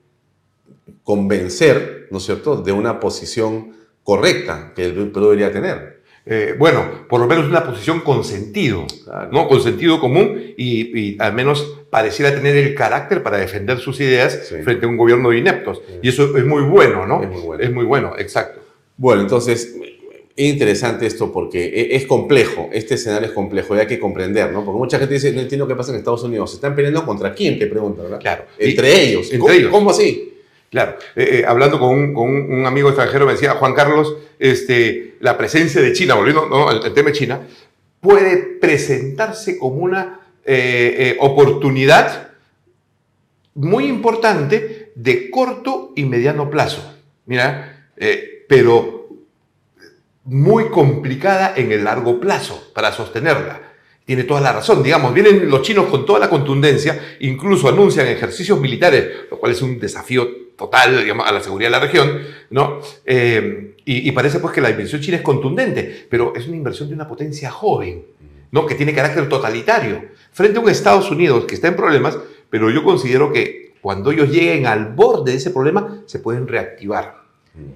convencer, ¿no es cierto?, de una posición correcta que el Perú debería tener. Eh, bueno, por lo menos una posición con sentido, ¿no? Con sentido común y, al menos pareciera tener el carácter para defender sus ideas frente a un gobierno de ineptos. Y eso es muy bueno, ¿no? Es muy bueno. Es muy bueno, exacto. Bueno, entonces, es interesante esto porque e, es complejo, este escenario es complejo y hay que comprender, ¿no? Porque mucha gente dice, no entiendo qué pasa en Estados Unidos. ¿Se están peleando contra quién? Te pregunta, ¿verdad? Claro. Entre ellos. Entre ¿Cómo, ellos. ¿Cómo así? Claro. Eh, eh, hablando con, un, amigo extranjero me decía, Juan Carlos, este, la presencia de China, volviendo al, tema de China, puede presentarse como una eh, oportunidad muy importante de corto y mediano plazo. Mira, pero muy complicada en el largo plazo para sostenerla. Tiene toda la razón, digamos, vienen los chinos con toda la contundencia, incluso anuncian ejercicios militares, lo cual es un desafío total digamos, a la seguridad de la región, ¿no? Eh, y, parece pues que la inversión china es contundente, pero es una inversión de una potencia joven, ¿no? Que tiene carácter totalitario, frente a un Estados Unidos que está en problemas, pero yo considero que cuando ellos lleguen al borde de ese problema, se pueden reactivar.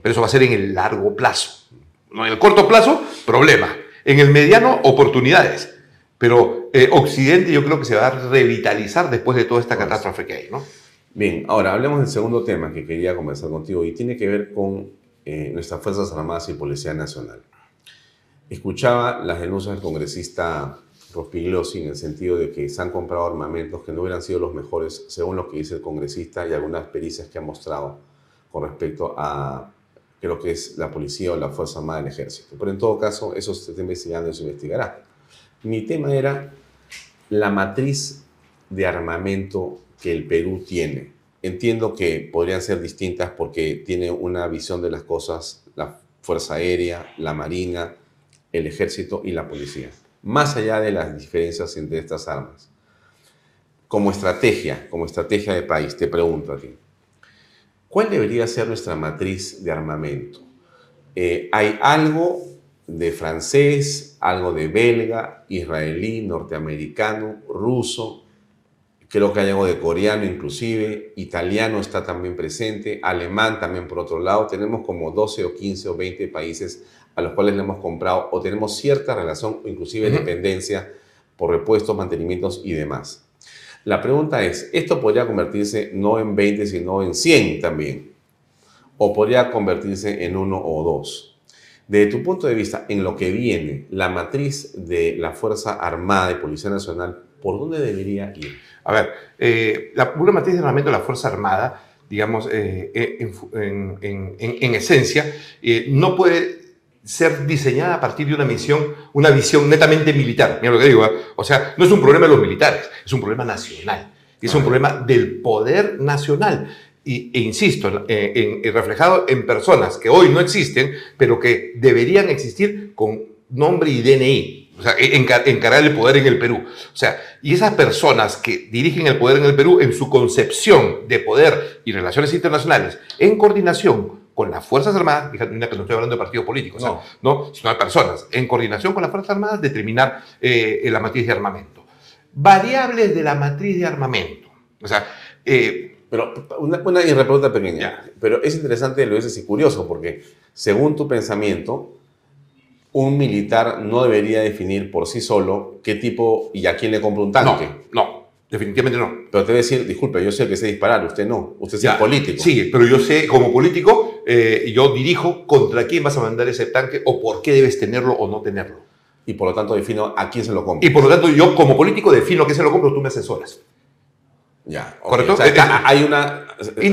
Pero eso va a ser en el largo plazo. En el corto plazo, problema. En el mediano, oportunidades. Pero eh, Occidente yo creo que se va a revitalizar después de toda esta catástrofe que hay, ¿no? Bien, ahora hablemos del segundo tema que quería conversar contigo y tiene que ver con eh, nuestras Fuerzas Armadas y Policía Nacional. Escuchaba las denuncias del congresista Rospigliosi en el sentido de que se han comprado armamentos que no hubieran sido los mejores, según lo que dice el congresista y algunas pericias que ha mostrado con respecto a creo que es la policía o la Fuerza Armada del Ejército. Pero en todo caso, eso se está investigando y se investigará. Mi tema era la matriz de armamento que el Perú tiene. Entiendo que podrían ser distintas porque tiene una visión de las cosas la Fuerza Aérea, la Marina, el Ejército y la Policía. Más allá de las diferencias entre estas armas. Como estrategia, como estrategia de país, te pregunto a ti. ¿Cuál debería ser nuestra matriz de armamento? Eh, hay algo de francés, algo de belga, israelí, norteamericano, ruso, creo que hay algo de coreano inclusive, italiano está también presente, alemán también por otro lado, tenemos como 12 o 15 o 20 países a los cuales le hemos comprado o tenemos cierta relación o inclusive dependencia por repuestos, mantenimientos y demás. La pregunta es, ¿esto podría convertirse no en 20, sino en 100 también? ¿O podría convertirse en uno o dos? Desde tu punto de vista, en lo que viene, la matriz de la Fuerza Armada y Policía Nacional, ¿por dónde debería ir? A ver, eh, la, una matriz de armamento de la Fuerza Armada, digamos, eh, eh, en, esencia, no puede ser diseñada a partir de una misión, una visión netamente militar. Mira lo que digo, ¿eh? o sea, no es un problema de los militares, es un problema nacional, es un problema del poder nacional. Y, e insisto, en, reflejado en personas que hoy no existen, pero que deberían existir con nombre y DNI. O sea, encargar el poder en el Perú. O sea, y esas personas que dirigen el poder en el Perú en su concepción de poder y relaciones internacionales, en coordinación con las Fuerzas Armadas, fíjate que no estoy hablando de partidos políticos, no. ¿no? sino de personas, en coordinación con las Fuerzas Armadas, determinar eh, la matriz de armamento. Variables de la matriz de armamento. O sea, eh, pero una, una pregunta pequeña. Pero es interesante, lo dices y curioso, porque según tu pensamiento, un militar no debería definir por sí solo qué tipo y a quién le compra un tanque. No, no. Definitivamente no. Pero te voy a decir, disculpe, yo sé que sé disparar, usted no. Usted es político. Sí, pero yo sé, como político, eh, yo dirijo contra quién vas a mandar ese tanque o por qué debes tenerlo o no tenerlo. Y por lo tanto defino a quién se lo compro. Y por lo tanto yo como político defino a quién se lo compro, tú me asesoras. Ya, ¿correcto? hay una... hay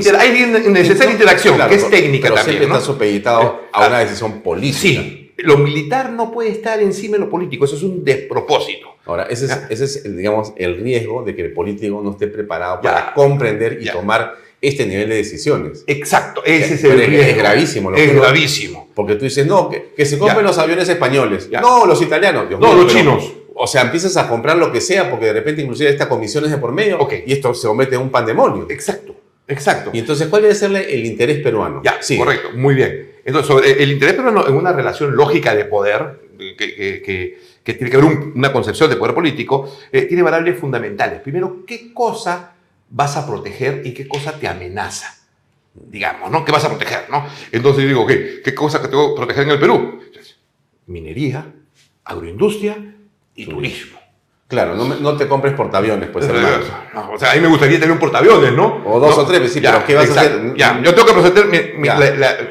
necesaria interacción, que es técnica pero también. Siempre está supeditado a ah, una decisión política. Sí, lo militar no puede estar encima de lo político, eso es un despropósito. Ahora, ese es, ese es digamos, el riesgo de que el político no esté preparado para comprender y tomar este nivel de decisiones. Exacto, ese es el riesgo. Es gravísimo. Lo es gravísimo. Porque tú dices, no, que, se compren los aviones españoles. No, los italianos. no, los chinos. O sea, empiezas a comprar lo que sea porque de repente inclusive esta comisión es de por medio okay. y esto se comete en un pandemonio. Exacto, exacto. Y entonces, ¿cuál debe ser el interés peruano? Ya, sí. Correcto, muy bien. Entonces, sobre el interés peruano en una relación lógica de poder, que, tiene que haber una concepción de poder político, eh, tiene variables fundamentales. Primero, ¿qué cosa vas a proteger y qué cosa te amenaza? Digamos, ¿no? ¿Qué vas a proteger, no? Entonces digo, ¿qué, qué cosa que tengo que proteger en el Perú? Minería, agroindustria y turismo. Claro, no, te compres portaaviones, pues, hermano. o sea, a mí me gustaría tener un portaaviones, ¿no? O dos o tres, sí, pero ¿qué vas a hacer? Ya, yo tengo que presentar mi,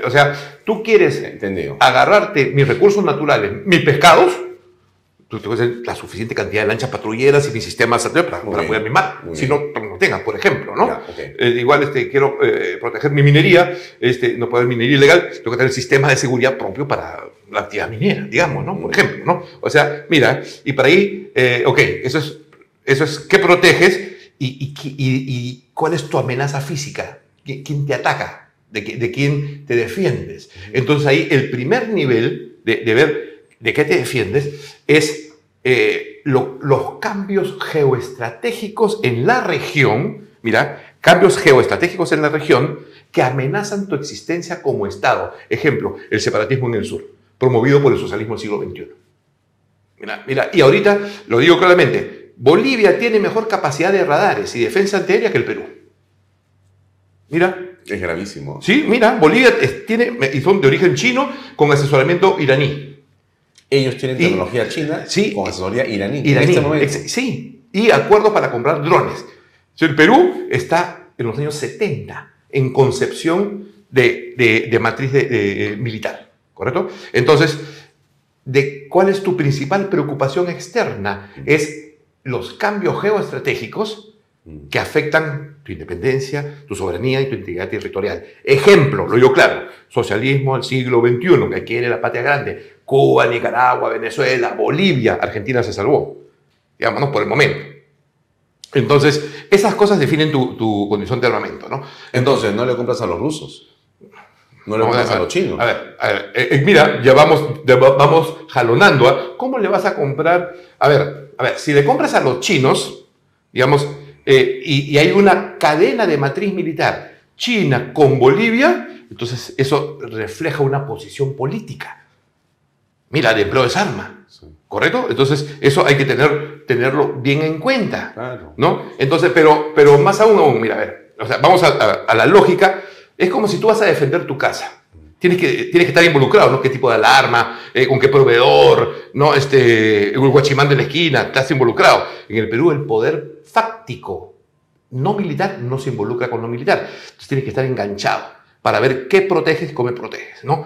o sea, tú quieres agarrarte mis recursos naturales, mis pescados, tú tienes la suficiente cantidad de lanchas patrulleras y mi sistema satélite para, para poder mi mar. Si no, no tengas, por ejemplo, ¿no? Eh, igual este, quiero eh, proteger mi minería, este, no puedo haber minería ilegal, tengo que tener sistema de seguridad propio para la actividad minera, digamos, ¿no? Por ejemplo, ¿no? O sea, mira, y para ahí, eh, ok, eso es, eso es qué proteges y, y, y cuál es tu amenaza física, quién te ataca de, quién te defiendes. Entonces ahí el primer nivel de, ver de qué te defiendes es eh, los cambios geoestratégicos en la región, mira, cambios geoestratégicos en la región que amenazan tu existencia como Estado. Ejemplo, el separatismo en el sur, promovido por el socialismo del siglo XXI. Mira, mira, y ahorita lo digo claramente, Bolivia tiene mejor capacidad de radares y defensa antiaérea que el Perú. Mira, es gravísimo. Sí, mira, Bolivia tiene, y son de origen chino con asesoramiento iraní. Ellos tienen tecnología china sí, con asesoría iraní. Este sí, y acuerdos para comprar drones. El Perú está en los años 70 en concepción de, de, matriz de, militar, ¿correcto? Entonces, de ¿cuál es tu principal preocupación externa? Es los cambios geoestratégicos que afectan tu independencia, tu soberanía y tu integridad territorial. Ejemplo, lo digo claro, socialismo del siglo XXI, que quiere la patria grande, Cuba, Nicaragua, Venezuela, Bolivia, Argentina se salvó, digamos, por el momento. Entonces, esas cosas definen tu, condición de armamento, ¿no? Entonces, ¿no le compras a los rusos? No le compras a, los chinos. A ver, eh, eh, mira, ya vamos, vamos jalonando. ¿ah? ¿Cómo le vas a comprar? A ver, a ver, si le compras a los chinos, digamos, eh, y, hay una cadena de matriz militar China con Bolivia, entonces eso refleja una posición política. Mira, de empleo es arma, ¿correcto? Entonces eso hay que tener, tenerlo bien en cuenta, ¿no? Entonces, pero, pero más aún, aún, mira, a ver, o sea, vamos a, la lógica, es como si tú vas a defender tu casa. Tienes que, tienes que estar involucrado, ¿no? ¿Qué tipo de alarma? Eh, ¿Con qué proveedor? ¿No? Este, el guachimán de la esquina, estás involucrado. En el Perú el poder fáctico, no militar, no se involucra con lo militar. Entonces tienes que estar enganchado para ver qué proteges y cómo proteges, ¿no?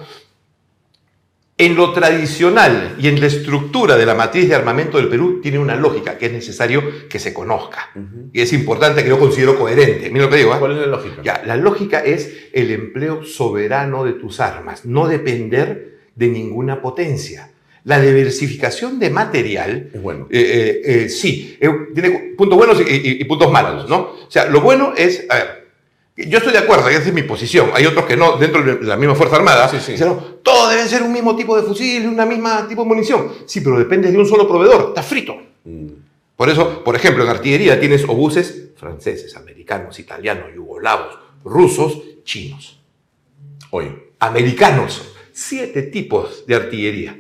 En lo tradicional y en la estructura de la matriz de armamento del Perú tiene una lógica que es necesario que se conozca. Y es importante que yo considero coherente. Mira lo que digo. ¿eh? ¿Cuál es la lógica? Ya, la lógica es el empleo soberano de tus armas, no depender de ninguna potencia. La diversificación de material, es bueno. Eh, eh, eh, sí, tiene puntos buenos y, puntos malos, ¿no? O sea, lo bueno es, a ver, Yo estoy de acuerdo, esa es mi posición. Hay otros que no, dentro de la misma Fuerza Armada. Sí, Dicen, todos deben ser un mismo tipo de fusil, una misma tipo de munición. Sí, pero depende de un solo proveedor. Está frito. Mm. Por eso, por ejemplo, en artillería tienes obuses franceses, americanos, italianos, yugoslavos, rusos, chinos. Oye, americanos. Siete tipos de artillería.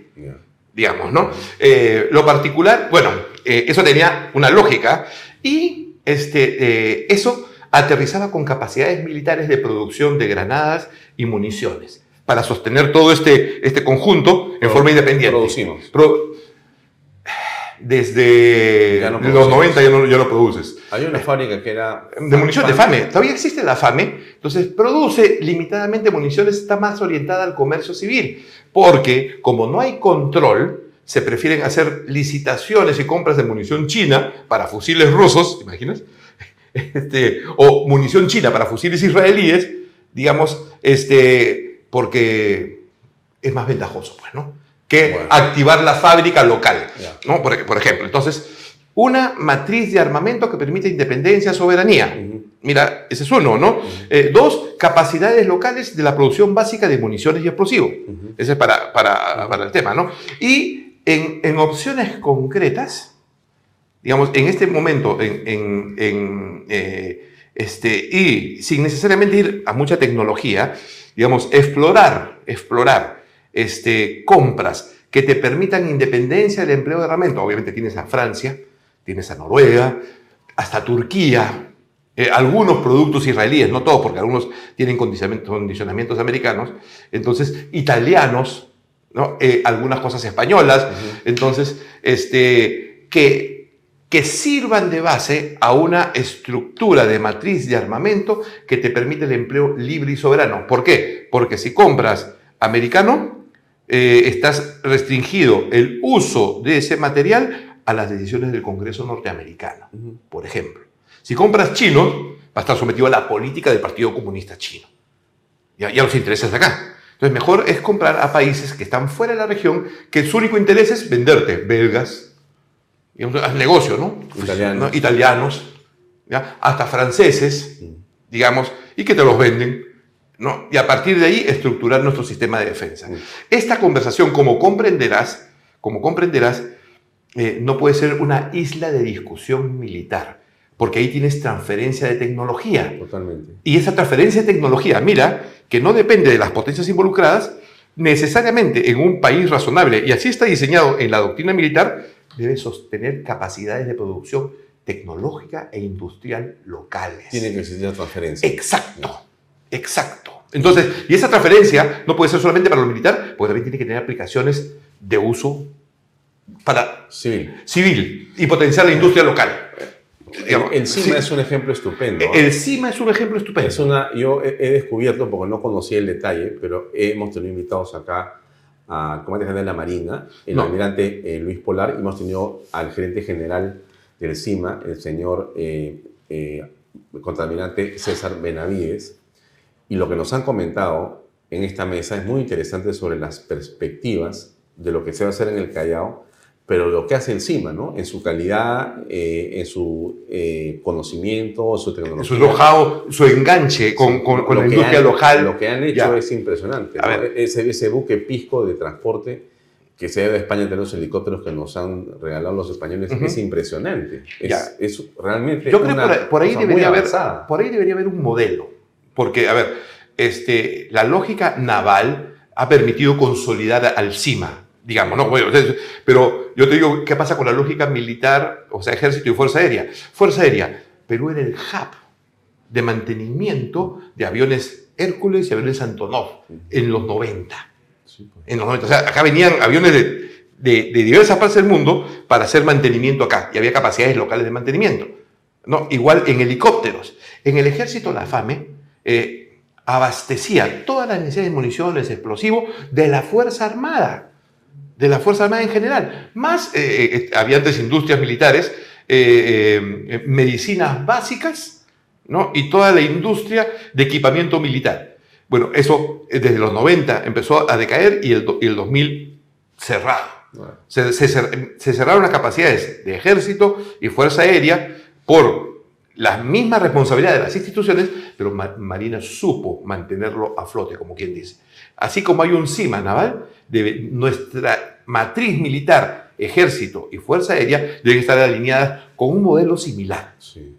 Digamos, ¿no? Eh, lo particular, bueno, eh, eso tenía una lógica y este, eh, eso aterrizaba con capacidades militares de producción de granadas y municiones para sostener todo este, este conjunto en forma independiente. Producimos. desde los 90 ya no, ya lo produces. Hay una fábrica que era... De munición de FAME. Todavía existe la FAME. Entonces produce limitadamente municiones, está más orientada al comercio civil. Porque como no hay control, se prefieren hacer licitaciones y compras de munición china para fusiles rusos, ¿te imaginas? [laughs] Este, o munición china para fusiles israelíes, digamos, este, porque es más ventajoso, pues, ¿no? Que activar la fábrica local, ¿no? Por, ejemplo, entonces, una matriz de armamento que permite independencia, soberanía. Mira, ese es uno, ¿no? Eh, dos, capacidades locales de la producción básica de municiones y explosivos. Ese es para, para, para, el tema, ¿no? Y en, en opciones concretas, digamos, en este momento, en, eh, este, y sin necesariamente ir a mucha tecnología, digamos, explorar, explorar este, compras que te permitan independencia del empleo de armamento. Obviamente tienes a Francia, tienes a Noruega, hasta Turquía, eh, algunos productos israelíes, no todos, porque algunos tienen condicionamientos, americanos, entonces italianos, ¿no? Eh, algunas cosas españolas, entonces, este, que que sirvan de base a una estructura de matriz de armamento que te permite el empleo libre y soberano. ¿Por qué? Porque si compras americano, eh, estás restringido el uso de ese material a las decisiones del Congreso norteamericano, por ejemplo. Si compras chino, va a estar sometido a la política del Partido Comunista Chino. Ya, ya los intereses de acá. Entonces, mejor es comprar a países que están fuera de la región, que su único interés es venderte belgas, digamos, negocio, ¿no? Italianos. Italianos, ¿ya? hasta franceses, digamos, y que te los venden. ¿no? Y a partir de ahí estructurar nuestro sistema de defensa. Esta conversación, como comprenderás, como comprenderás, eh, no puede ser una isla de discusión militar, porque ahí tienes transferencia de tecnología. Totalmente. Y esa transferencia de tecnología, mira, que no depende de las potencias involucradas, necesariamente en un país razonable, y así está diseñado en la doctrina militar, debe sostener capacidades de producción tecnológica e industrial locales. Tiene que existir transferencia. Exacto, exacto. Entonces, y esa transferencia no puede ser solamente para lo militar, porque también tiene que tener aplicaciones de uso para civil, civil y potenciar la industria local. el, CIMA es un ejemplo estupendo. El CIMA es un ejemplo estupendo. Es una, yo he, descubierto, porque no conocía el detalle, pero hemos tenido invitados acá al comandante general de la Marina, el almirante eh, Luis Polar, y hemos tenido al gerente general del CIMA, el señor eh, eh, contraalmirante César Benavides, y lo que nos han comentado en esta mesa es muy interesante sobre las perspectivas de lo que se va a hacer en el Callao pero lo que hace encima, ¿no? En su calidad, eh, en su eh, conocimiento, su tecnología. Su know su enganche con, con, la industria local. Lo que han hecho es impresionante. Ese, ese, buque pisco de transporte que se ha de España de los helicópteros que nos han regalado los españoles es impresionante. Es, es, realmente. Yo creo que por, ahí debería haber, por ahí debería haber un modelo. Porque, a ver, este, la lógica naval ha permitido consolidar al CIMA digamos, ¿no? pero yo te digo, ¿qué pasa con la lógica militar, o sea, ejército y fuerza aérea? Fuerza aérea, Perú era el hub de mantenimiento de aviones Hércules y aviones Antonov en los 90. Pues. En los 90. O sea, acá venían aviones de, de, diversas partes del mundo para hacer mantenimiento acá y había capacidades locales de mantenimiento. ¿no? Igual en helicópteros. En el ejército, la FAME eh, abastecía todas las necesidades de municiones, explosivos de la Fuerza Armada de la Fuerza Armada en general, más eh, eh, eh, había antes industrias militares, medicinas básicas ¿no? y toda la industria de equipamiento militar. Bueno, eso desde los 90 empezó a decaer y el, el 2000 cerrado. Se, cerraron las capacidades de ejército y fuerza aérea por las mismas responsabilidades de las instituciones, pero Marina supo mantenerlo a flote, como quien dice. Así como hay un CIMA naval, debe, nuestra matriz militar, ejército y fuerza aérea deben estar alineadas con un modelo similar.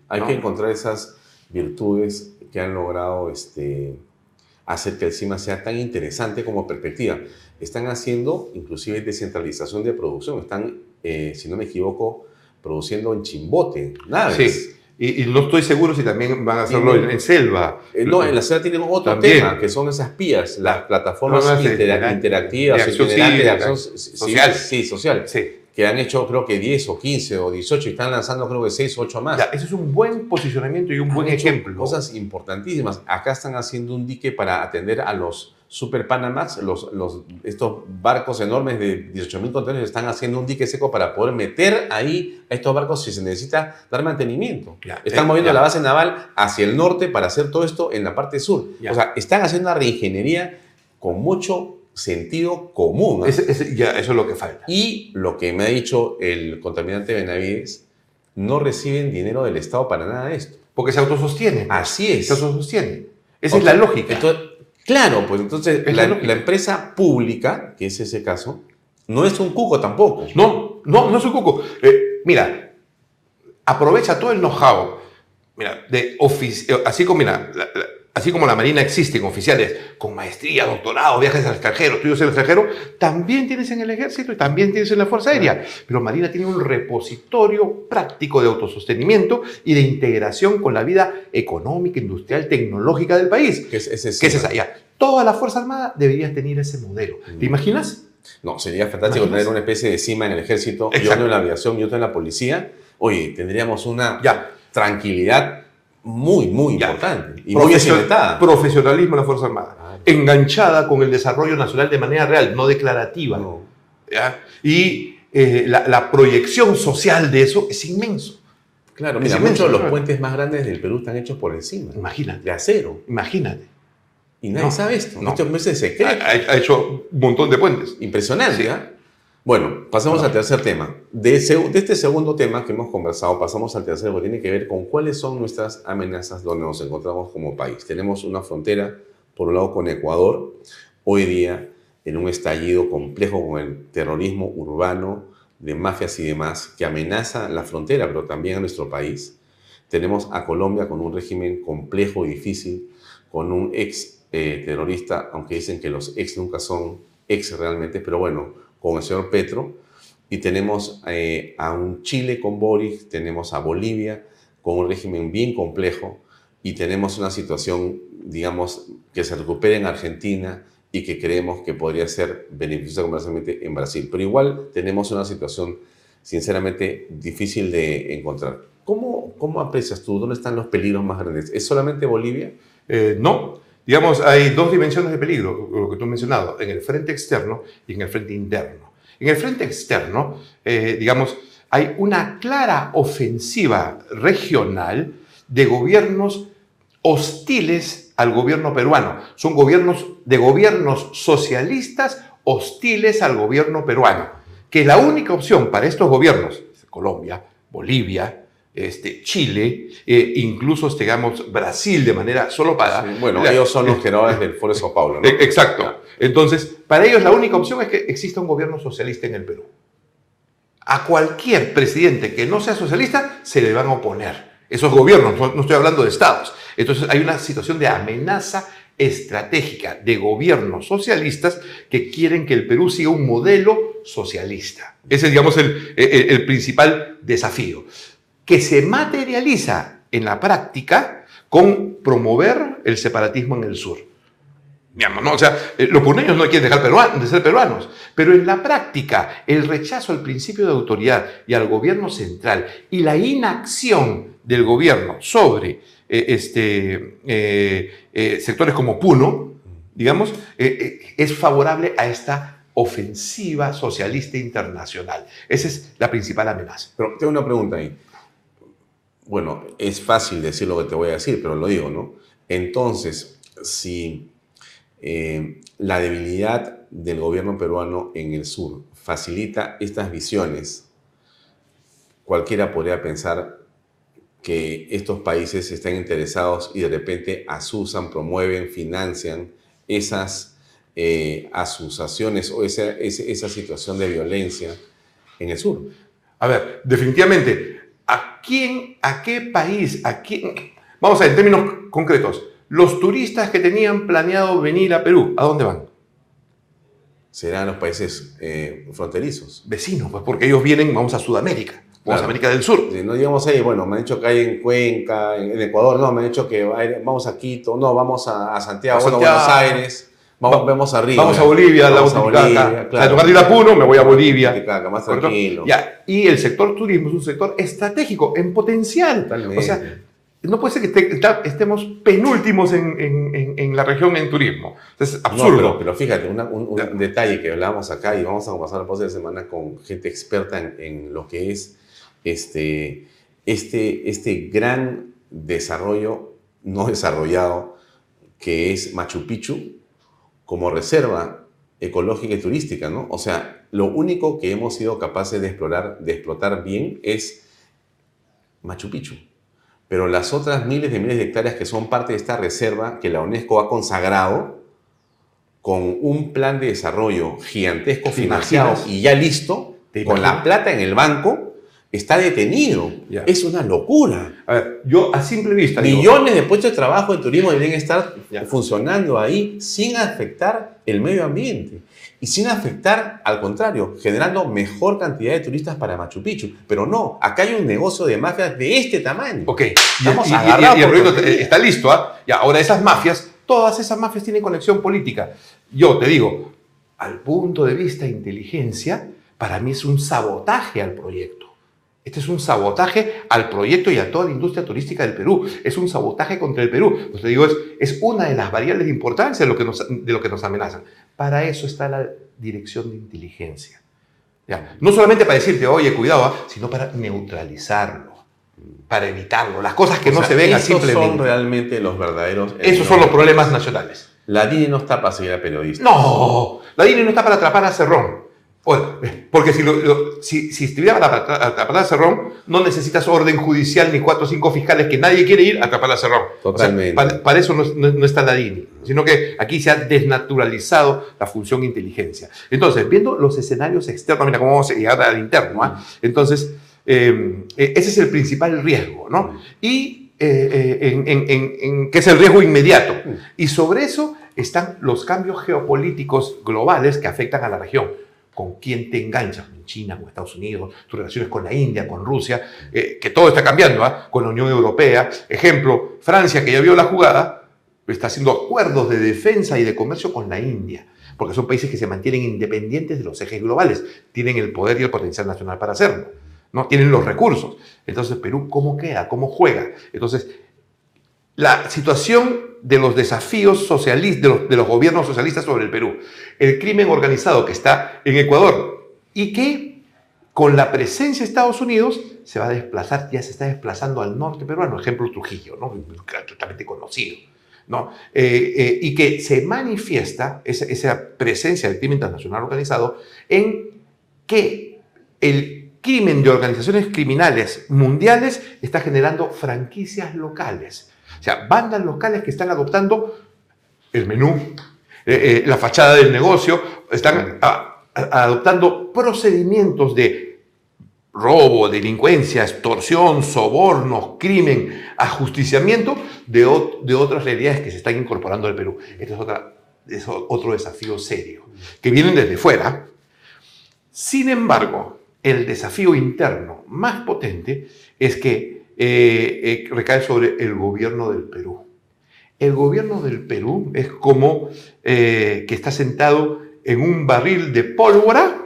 Hay que encontrar esas virtudes que han logrado este, hacer que el CIMA sea tan interesante como perspectiva. Están haciendo inclusive descentralización de producción. Están, eh, si no me equivoco, produciendo en Chimbote naves. Sí. Y, no estoy seguro si también van a hacerlo en, selva. Eh, no, en la selva tienen otro tema, que son esas PIAs, las plataformas interactivas, de acción social. Sí, social. Sí. Que han hecho creo que 10 o 15 o 18 y están lanzando creo que 6 o 8 más. Ya, eso es un buen posicionamiento y un buen ejemplo. Cosas importantísimas. Acá están haciendo un dique para atender a los Super Panamax, los, los, estos barcos enormes de 18.000 contenedores están haciendo un dique seco para poder meter ahí a estos barcos si se necesita dar mantenimiento. están eh, moviendo la base naval hacia el norte para hacer todo esto en la parte sur. O sea, están haciendo una reingeniería con mucho sentido común. ya, eso es lo que falta. Y lo que me ha dicho el contaminante Benavides, no reciben dinero del Estado para nada de esto. Porque se autosostiene. Así es. Se autosostiene. Esa es la lógica. Entonces, Claro, pues entonces la, empresa pública, que es ese caso, no es un cuco tampoco. No, no, no es un cuco. Eh, mira, aprovecha todo el know-how. Mira, de así como, mira, así como la Marina existen oficiales con maestría, doctorado, viajes al extranjero, estudios en el extranjero, también tienes en el ejército y también tienes en la Fuerza Aérea. Pero Marina tiene un repositorio práctico de autosostenimiento y de integración con la vida económica, industrial, tecnológica del país. ¿Qué es, ese ¿Qué es esa? Ya. Toda la Fuerza Armada debería tener ese modelo. ¿Te imaginas? No, sería fantástico tener una especie de cima en el ejército, yo en la aviación y otro en la policía. Oye, tendríamos una ya. tranquilidad muy, muy importante y muy Profesionalismo en la Fuerza Armada. Ah, enganchada con el desarrollo nacional de manera real, no declarativa. Y eh, la, proyección social de eso es inmenso. Claro, mira, muchos de los puentes más grandes del Perú están hechos por encima. Imagínate. De acero. Imagínate. Y nadie sabe esto. No. Estos meses se Ha, ha, hecho un montón de puentes. Impresionante. ¿ah? Bueno, pasamos al tercer tema. De, este segundo tema que hemos conversado, pasamos al tercero que tiene que ver con cuáles son nuestras amenazas donde nos encontramos como país. Tenemos una frontera, por un lado, con Ecuador, hoy día en un estallido complejo con el terrorismo urbano, de mafias y demás, que amenaza la frontera, pero también a nuestro país. Tenemos a Colombia con un régimen complejo y difícil, con un ex eh, terrorista, aunque dicen que los ex nunca son ex realmente, pero bueno, con el señor Petro, y tenemos eh, a un Chile con Boris, tenemos a Bolivia con un régimen bien complejo, y tenemos una situación, digamos, que se recupera en Argentina y que creemos que podría ser beneficiosa comercialmente en Brasil. Pero igual tenemos una situación, sinceramente, difícil de encontrar. ¿Cómo, cómo aprecias tú? ¿Dónde están los peligros más grandes? ¿Es solamente Bolivia? Eh, no, Digamos, hay dos dimensiones de peligro, lo que tú has mencionado, en el frente externo y en el frente interno. En el frente externo, eh, digamos, hay una clara ofensiva regional de gobiernos hostiles al gobierno peruano. Son gobiernos de gobiernos socialistas hostiles al gobierno peruano. Que la única opción para estos gobiernos, Colombia, Bolivia, este, Chile, eh, incluso, digamos, Brasil de manera solo para... bueno, ellos son los [laughs] generales del Foro de Sao Paulo, ¿no? Eh, exacto. Entonces, para ellos la única opción es que exista un gobierno socialista en el Perú. A cualquier presidente que no sea socialista se le van a oponer. Esos gobiernos, no estoy hablando de estados. Entonces hay una situación de amenaza estratégica de gobiernos socialistas que quieren que el Perú siga un modelo socialista. Ese es, digamos, el principal desafío que se materializa en la práctica con promover el separatismo en el sur. ¿no? O sea, eh, los puneños no quieren dejar de ser peruanos, pero en la práctica el rechazo al principio de autoridad y al gobierno central y la inacción del gobierno sobre eh, este, eh, sectores como Puno, digamos, es favorable a esta ofensiva socialista internacional. Esa es la principal amenaza. Pero tengo una pregunta ahí bueno, es fácil decir lo que te voy a decir, pero lo digo, ¿no? Entonces, si eh, la debilidad del gobierno peruano en el sur facilita estas visiones, cualquiera podría pensar que estos países están interesados y de repente asusan, promueven, financian esas eh, asociaciones o esa, esa, situación de violencia en el sur. A ver, definitivamente, ¿a quién, a qué país, a quién? Vamos a ver, en términos concretos, los turistas que tenían planeado venir a Perú, ¿a dónde van? Serán los países eh, fronterizos. Vecinos, pues porque ellos vienen, vamos a Sudamérica. Vamos a América del Sur. no digamos ahí, bueno, me han dicho que hay en Cuenca, en, Ecuador, no, me han dicho que vamos a Quito, no, vamos a, Santiago, a Buenos Aires, vamos, vamos arriba. Vamos a Bolivia, vamos a Bolivia. Claro. A la Puno, me voy a Bolivia. más tranquilo. Ya. Y el sector turismo es un sector estratégico, en potencial. O sea, no puede ser que estemos penúltimos en, la región en turismo. Es absurdo. pero, fíjate, un, detalle que hablábamos acá y vamos a pasar la próxima semana con gente experta en, lo que es este, este, este gran desarrollo no desarrollado que es Machu Picchu como reserva ecológica y turística, ¿no? O sea, lo único que hemos sido capaces de explorar, de explotar bien es Machu Picchu. Pero las otras miles de miles de hectáreas que son parte de esta reserva que la UNESCO ha consagrado con un plan de desarrollo gigantesco financiado y ya listo, con la plata en el banco, está detenido. Es una locura. A ver, yo a simple vista. Millones de puestos de trabajo en turismo deberían estar funcionando ahí sin afectar el medio ambiente y sin afectar, al contrario, generando mejor cantidad de turistas para Machu Picchu. Pero no, acá hay un negocio de mafias de este tamaño. Ok, Estamos y, y, el proyecto está listo. ¿ah? Y ahora esas mafias, todas esas mafias tienen conexión política. Yo te digo, al punto de vista de inteligencia, para mí es un sabotaje al proyecto. Este es un sabotaje al proyecto y a toda la industria turística del Perú. Es un sabotaje contra el Perú. Te digo, es, es una de las variables de importancia de lo, que nos, de lo que nos amenazan. Para eso está la dirección de inteligencia. ¿Ya? No solamente para decirte, oye, cuidado, ¿ah? sino para neutralizarlo, para evitarlo. Las cosas que no se ven simplemente. son realmente los verdaderos. Esos son los problemas nacionales. La DINE no está para seguir a periodistas. No, la DINE no está para atrapar a Cerrón. Porque si, si, si, estuviera atrapar a Cerrón, no necesitas orden judicial ni cuatro o cinco fiscales que nadie quiere ir a atrapar a Cerrón. Totalmente. para, eso no, está la DINI, sino que aquí se ha desnaturalizado la función inteligencia. Entonces, viendo los escenarios externos, mira cómo vamos a llegar al interno, ¿ah? entonces, em, e, ese es el principal riesgo, ¿no? Y eh, eh, en, en, que es el riesgo inmediato. Y sobre eso están los cambios geopolíticos globales que afectan a la región con quién te enganchas, con China, con Estados Unidos, tus relaciones con la India, con Rusia, eh, que todo está cambiando, ¿ah? con la Unión Europea. Ejemplo, Francia, que ya vio la jugada, está haciendo acuerdos de defensa y de comercio con la India, porque son países que se mantienen independientes de los ejes globales, tienen el poder y el potencial nacional para hacerlo, ¿no? tienen los recursos. Entonces, Perú, ¿cómo queda? ¿Cómo juega? Entonces, la situación de los desafíos socialistas, de los, de los, gobiernos socialistas sobre el Perú, el crimen organizado que está en Ecuador y que con la presencia de Estados Unidos se va a desplazar, ya se está desplazando al norte peruano, ejemplo Trujillo, ¿no? totalmente conocido. ¿no? Eh, eh, y que se manifiesta esa, esa presencia del crimen transnacional organizado en que el crimen de organizaciones criminales mundiales está generando franquicias locales o sea, bandas locales que están adoptando el menú, eh, eh, la fachada del negocio, están adoptando procedimientos de robo, delincuencia, extorsión, sobornos, crimen, ajusticiamiento de, de otras realidades que se están incorporando al Perú. Este es, otra, es otro desafío serio, que vienen desde fuera. Sin embargo, el desafío interno más potente es que eh, eh, recae sobre el gobierno del Perú. El gobierno del Perú es como eh, que está sentado en un barril de pólvora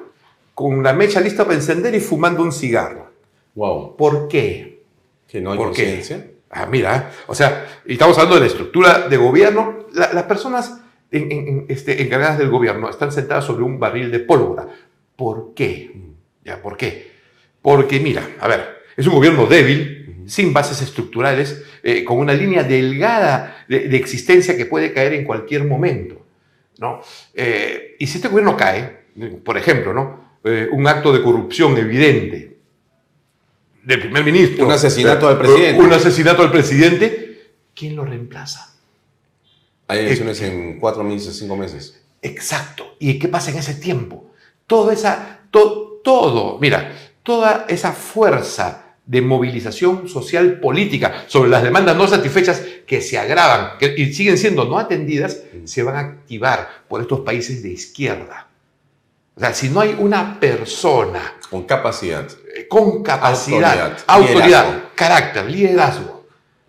con la mecha lista para encender y fumando un cigarro. Wow. ¿Por qué? Que no hay conciencia. Ah, mira, o sea, estamos hablando de la estructura de gobierno. las personas este, encargadas del gobierno están sentadas sobre un barril de pólvora. ¿Por qué? ¿Ya? ¿Por qué? Porque, mira, a ver, es un gobierno débil, sin bases estructurales, eh, con una línea delgada de, existencia que puede caer en cualquier momento. ¿no? Eh, y si este gobierno cae, por ejemplo, ¿no? Eh, un acto de corrupción evidente, del primer ministro. Un asesinato del presidente. Un asesinato del presidente. ¿Quién lo reemplaza? Hay elecciones en cuatro meses, cinco meses. Exacto. ¿Y qué pasa en ese tiempo? Toda esa, todo, mira, toda esa fuerza de movilización social política sobre las demandas no satisfechas que se agravan y siguen siendo no atendidas, se van a activar por estos países de izquierda. O sea, si no hay una persona con capacidad, eh, con capacidad, autoridad, carácter, liderazgo,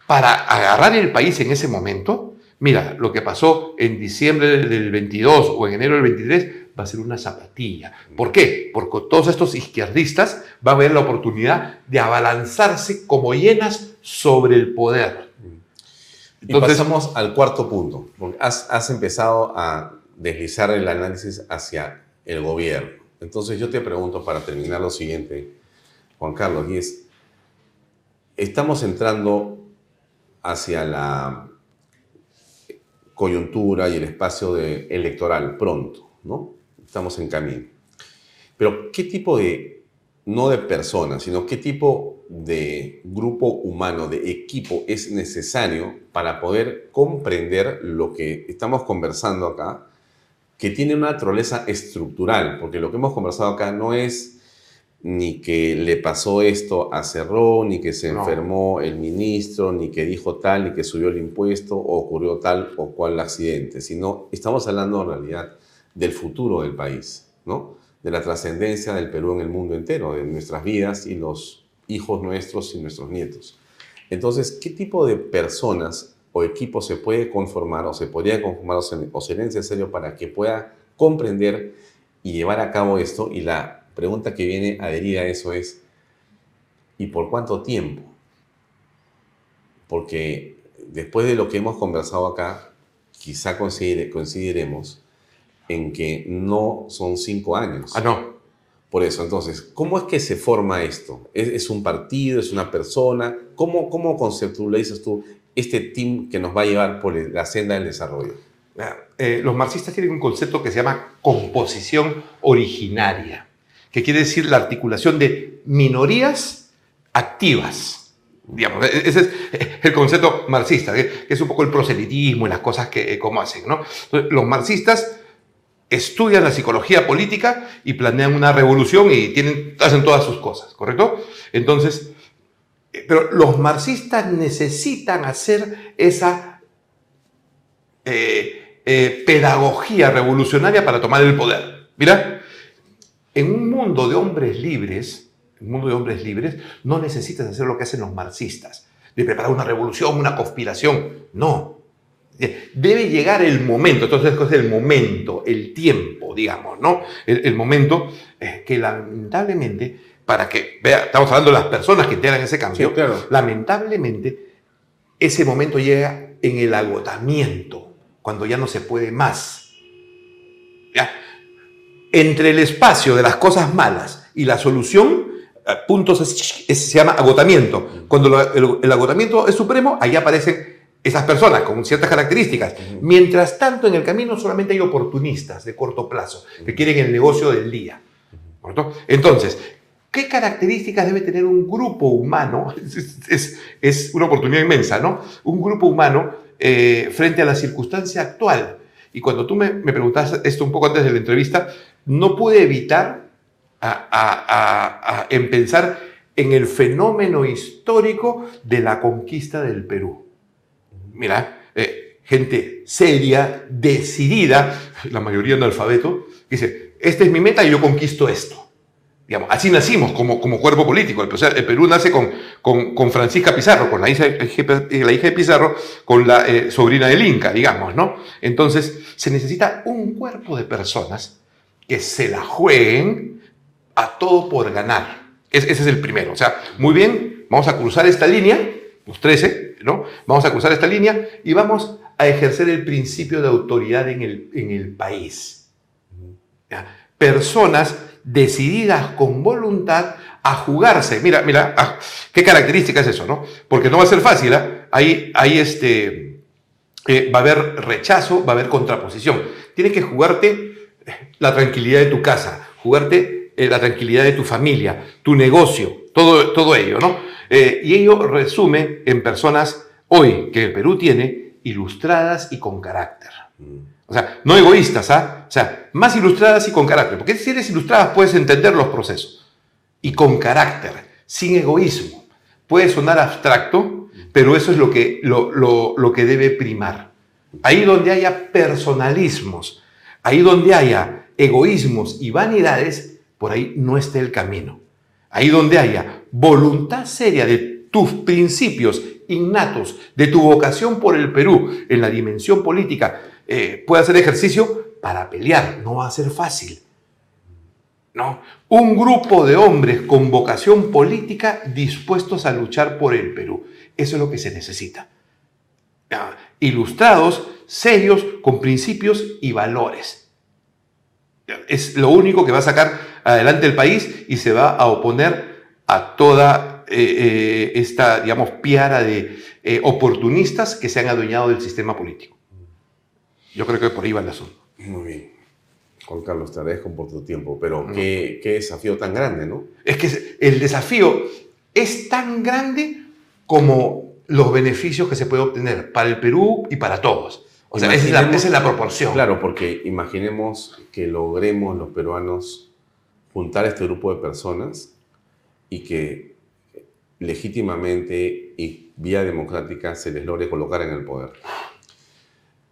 para agarrar el país en ese momento, mira, lo que pasó en diciembre del 22 o en enero del 23 va a ser una zapatilla. ¿Por qué? Porque todos estos izquierdistas van a ver la oportunidad de abalanzarse como llenas sobre el poder. Entonces, y pasamos al cuarto punto, porque has, has empezado a deslizar el análisis hacia el gobierno. Entonces yo te pregunto para terminar lo siguiente, Juan Carlos, y es, estamos entrando hacia la coyuntura y el espacio de electoral pronto, ¿no? Estamos en camino. Pero, ¿qué tipo de, no de personas, sino qué tipo de grupo humano, de equipo es necesario para poder comprender lo que estamos conversando acá, que tiene una naturaleza estructural? Porque lo que hemos conversado acá no es ni que le pasó esto a Cerrón, ni que se enfermó el ministro, ni que dijo tal, ni que subió el impuesto, o ocurrió tal o cual accidente, sino estamos hablando en realidad del futuro del país, ¿no? de la trascendencia del Perú en el mundo entero, de nuestras vidas y los hijos nuestros y nuestros nietos. Entonces, ¿qué tipo de personas o equipos se puede conformar o se podría conformar o ser necesario para que pueda comprender y llevar a cabo esto? Y la pregunta que viene adherida a eso es, ¿y por cuánto tiempo? Porque después de lo que hemos conversado acá, quizá consideremos en que no son cinco años. Ah, no. Por eso, entonces, ¿cómo es que se forma esto? ¿Es, un partido? ¿Es una persona? ¿Cómo, cómo conceptualizas tú este team que nos va a llevar por la senda del desarrollo? Eh, los marxistas tienen un concepto que se llama composición originaria, que quiere decir la articulación de minorías activas. Digamos, e-, ese es el concepto marxista, que es un poco el proselitismo y las cosas que cómo hacen. ¿no? los marxistas estudian la psicología política y planean una revolución y tienen, hacen todas sus cosas, ¿correcto? Entonces, eh, pero los marxistas necesitan hacer esa eh, eh, pedagogía revolucionaria para tomar el poder. Mira, en un mundo de hombres libres, en un mundo de hombres libres, no necesitas hacer lo que hacen los marxistas, de preparar una revolución, una conspiración. No, Debe llegar el momento, entonces es el momento, el tiempo, digamos, ¿no? El, momento eh, que lamentablemente, para que, vea, estamos hablando de las personas que integran ese cambio, lamentablemente ese momento llega en el agotamiento, cuando ya no se puede más. Entre el espacio de las cosas malas y la solución, eh, puntos se llama agotamiento. Cuando el, el agotamiento es supremo, ahí aparecen esas personas con ciertas características. Mientras tanto, en el camino solamente hay oportunistas de corto plazo que quieren el negocio del día. Entonces, ¿qué características debe tener un grupo humano? [laughs] Es, una oportunidad inmensa, ¿no? Un grupo humano eh, frente a la circunstancia actual. Y cuando tú me, me preguntas esto un poco antes de la entrevista, no pude evitar en pensar en el fenómeno histórico de la conquista del Perú mira, eh, gente seria, decidida, la mayoría analfabeto, dice, esta es mi meta y yo conquisto esto. Digamos, así nacimos como, como cuerpo político. El, Perú nace con, con, Francisca Pizarro, con la hija, la hija de Pizarro, con la eh, sobrina del Inca, digamos, ¿no? Entonces, se necesita un cuerpo de personas que se la jueguen a todo por ganar. ese es el primero. O sea, muy bien, vamos a cruzar esta línea, los 13, Vamos a cruzar esta línea y vamos a ejercer el principio de autoridad en el, en el país. Personas decididas con voluntad a jugarse. Mira, mira, ah, qué característica es eso, ¿no? Porque no va a ser fácil, ¿eh? Ahí, ahí este, eh, va a haber rechazo, va a haber contraposición. Tienes que jugarte la tranquilidad de tu casa, jugarte eh, la tranquilidad de tu familia, tu negocio, todo, todo ello, ¿no? Eh, y ello resume en personas hoy que el Perú tiene ilustradas y con carácter. O sea, no egoístas, ¿ah? O sea, más ilustradas y con carácter. Porque si eres ilustrada puedes entender los procesos. Y con carácter, sin egoísmo. Puede sonar abstracto, pero eso es lo que, lo, lo que debe primar. Ahí donde haya personalismos, ahí donde haya egoísmos y vanidades, por ahí no esté el camino. Ahí donde haya voluntad seria de tus principios innatos, de tu vocación por el Perú en la dimensión política, eh, puede hacer ejercicio para pelear. No va a ser fácil. ¿no? Un grupo de hombres con vocación política dispuestos a luchar por el Perú. Eso es lo que se necesita. Ilustrados, serios, con principios y valores. Es lo único que va a sacar adelante el país y se va a oponer a toda eh, eh, esta, digamos, piara de eh, oportunistas que se han adueñado del sistema político. Yo creo que por ahí va el asunto. Muy bien. Juan Carlos, te agradezco por tu tiempo, pero qué, qué, desafío tan grande, ¿no? Es que el desafío es tan grande como los beneficios que se puede obtener para el Perú y para todos. O sea, esa es, la, esa es la proporción. Claro, porque imaginemos que logremos los peruanos juntar a este grupo de personas y que legítimamente y vía democrática se les logre colocar en el poder.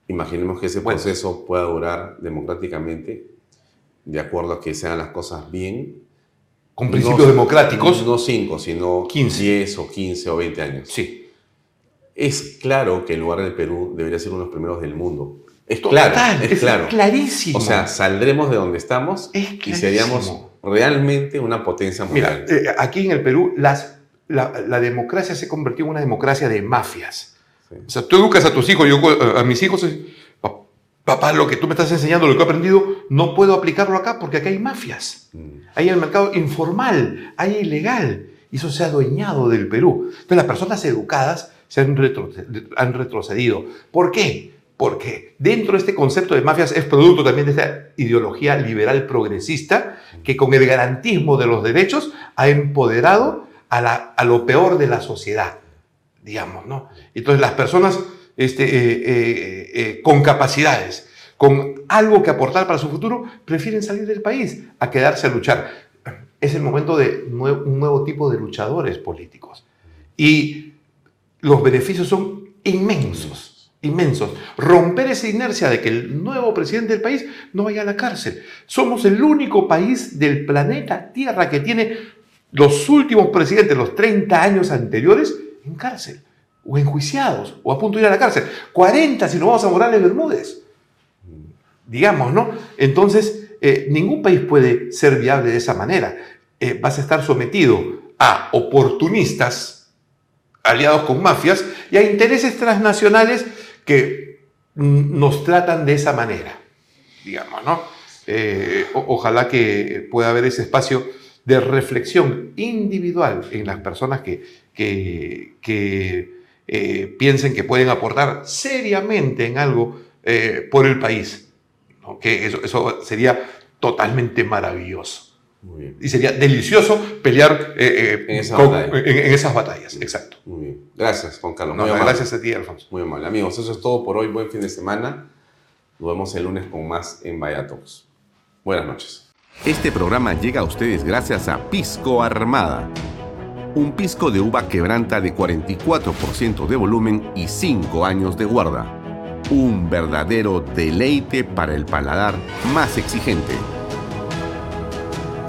Imaginemos que ese proceso pueda durar democráticamente, de acuerdo a que sean las cosas bien. Con principios democráticos. No 5, sino 15. 10 o 15 o 20 años. Sí. Es claro que el lugar del Perú debería ser uno de los primeros del mundo. Es claro, es, claro. clarísimo. O sea, saldremos de donde estamos y seríamos realmente una potencia mundial. Mira, eh, aquí en el Perú las, la, democracia se convirtió en una democracia de mafias. O sea, tú educas a tus hijos, yo eh, a mis hijos, papá, lo que tú me estás enseñando, lo que he aprendido, no puedo aplicarlo acá porque acá hay mafias. Mm. Hay el mercado informal, hay ilegal. Y eso se ha adueñado del Perú. Entonces las personas educadas se han, han retrocedido. ¿Por qué? Porque dentro de este concepto de mafias es producto también de esta ideología liberal progresista que con el garantismo de los derechos ha empoderado a, lo peor de la sociedad, digamos, ¿no? Entonces las personas este, eh, eh, eh, con capacidades, con algo que aportar para su futuro, prefieren salir del país a quedarse a luchar. Es el momento de un nuevo tipo de luchadores políticos. Y los beneficios son inmensos inmensos. Romper esa inercia de que el nuevo presidente del país no vaya a la cárcel. Somos el único país del planeta Tierra que tiene los últimos presidentes, los 30 años anteriores, en cárcel, o enjuiciados, o a punto de ir a la cárcel. 40 si no vamos a Morales Bermúdez. Digamos, ¿no? Entonces, eh, ningún país puede ser viable de esa manera. Eh, vas a estar sometido a oportunistas aliados con mafias y a intereses transnacionales que nos tratan de esa manera, digamos, ¿no? Eh, ojalá que pueda haber ese espacio de reflexión individual en las personas que, que, eh, piensen que pueden aportar seriamente en algo eh, por el país. Que eso, eso sería totalmente maravilloso. Y sería delicioso pelear eh, eh, en, esas batallas. Exacto. Muy bien. Gracias, Juan Carlos. gracias a ti, Alfonso. Muy amable. Amigos, eso es todo por hoy. Buen fin de semana. Nos vemos el lunes con más en Vaya Talks. Buenas noches. Este programa llega a ustedes gracias a Pisco Armada. Un pisco de uva quebranta de 44% de volumen y 5 años de guarda. Un verdadero deleite para el paladar más exigente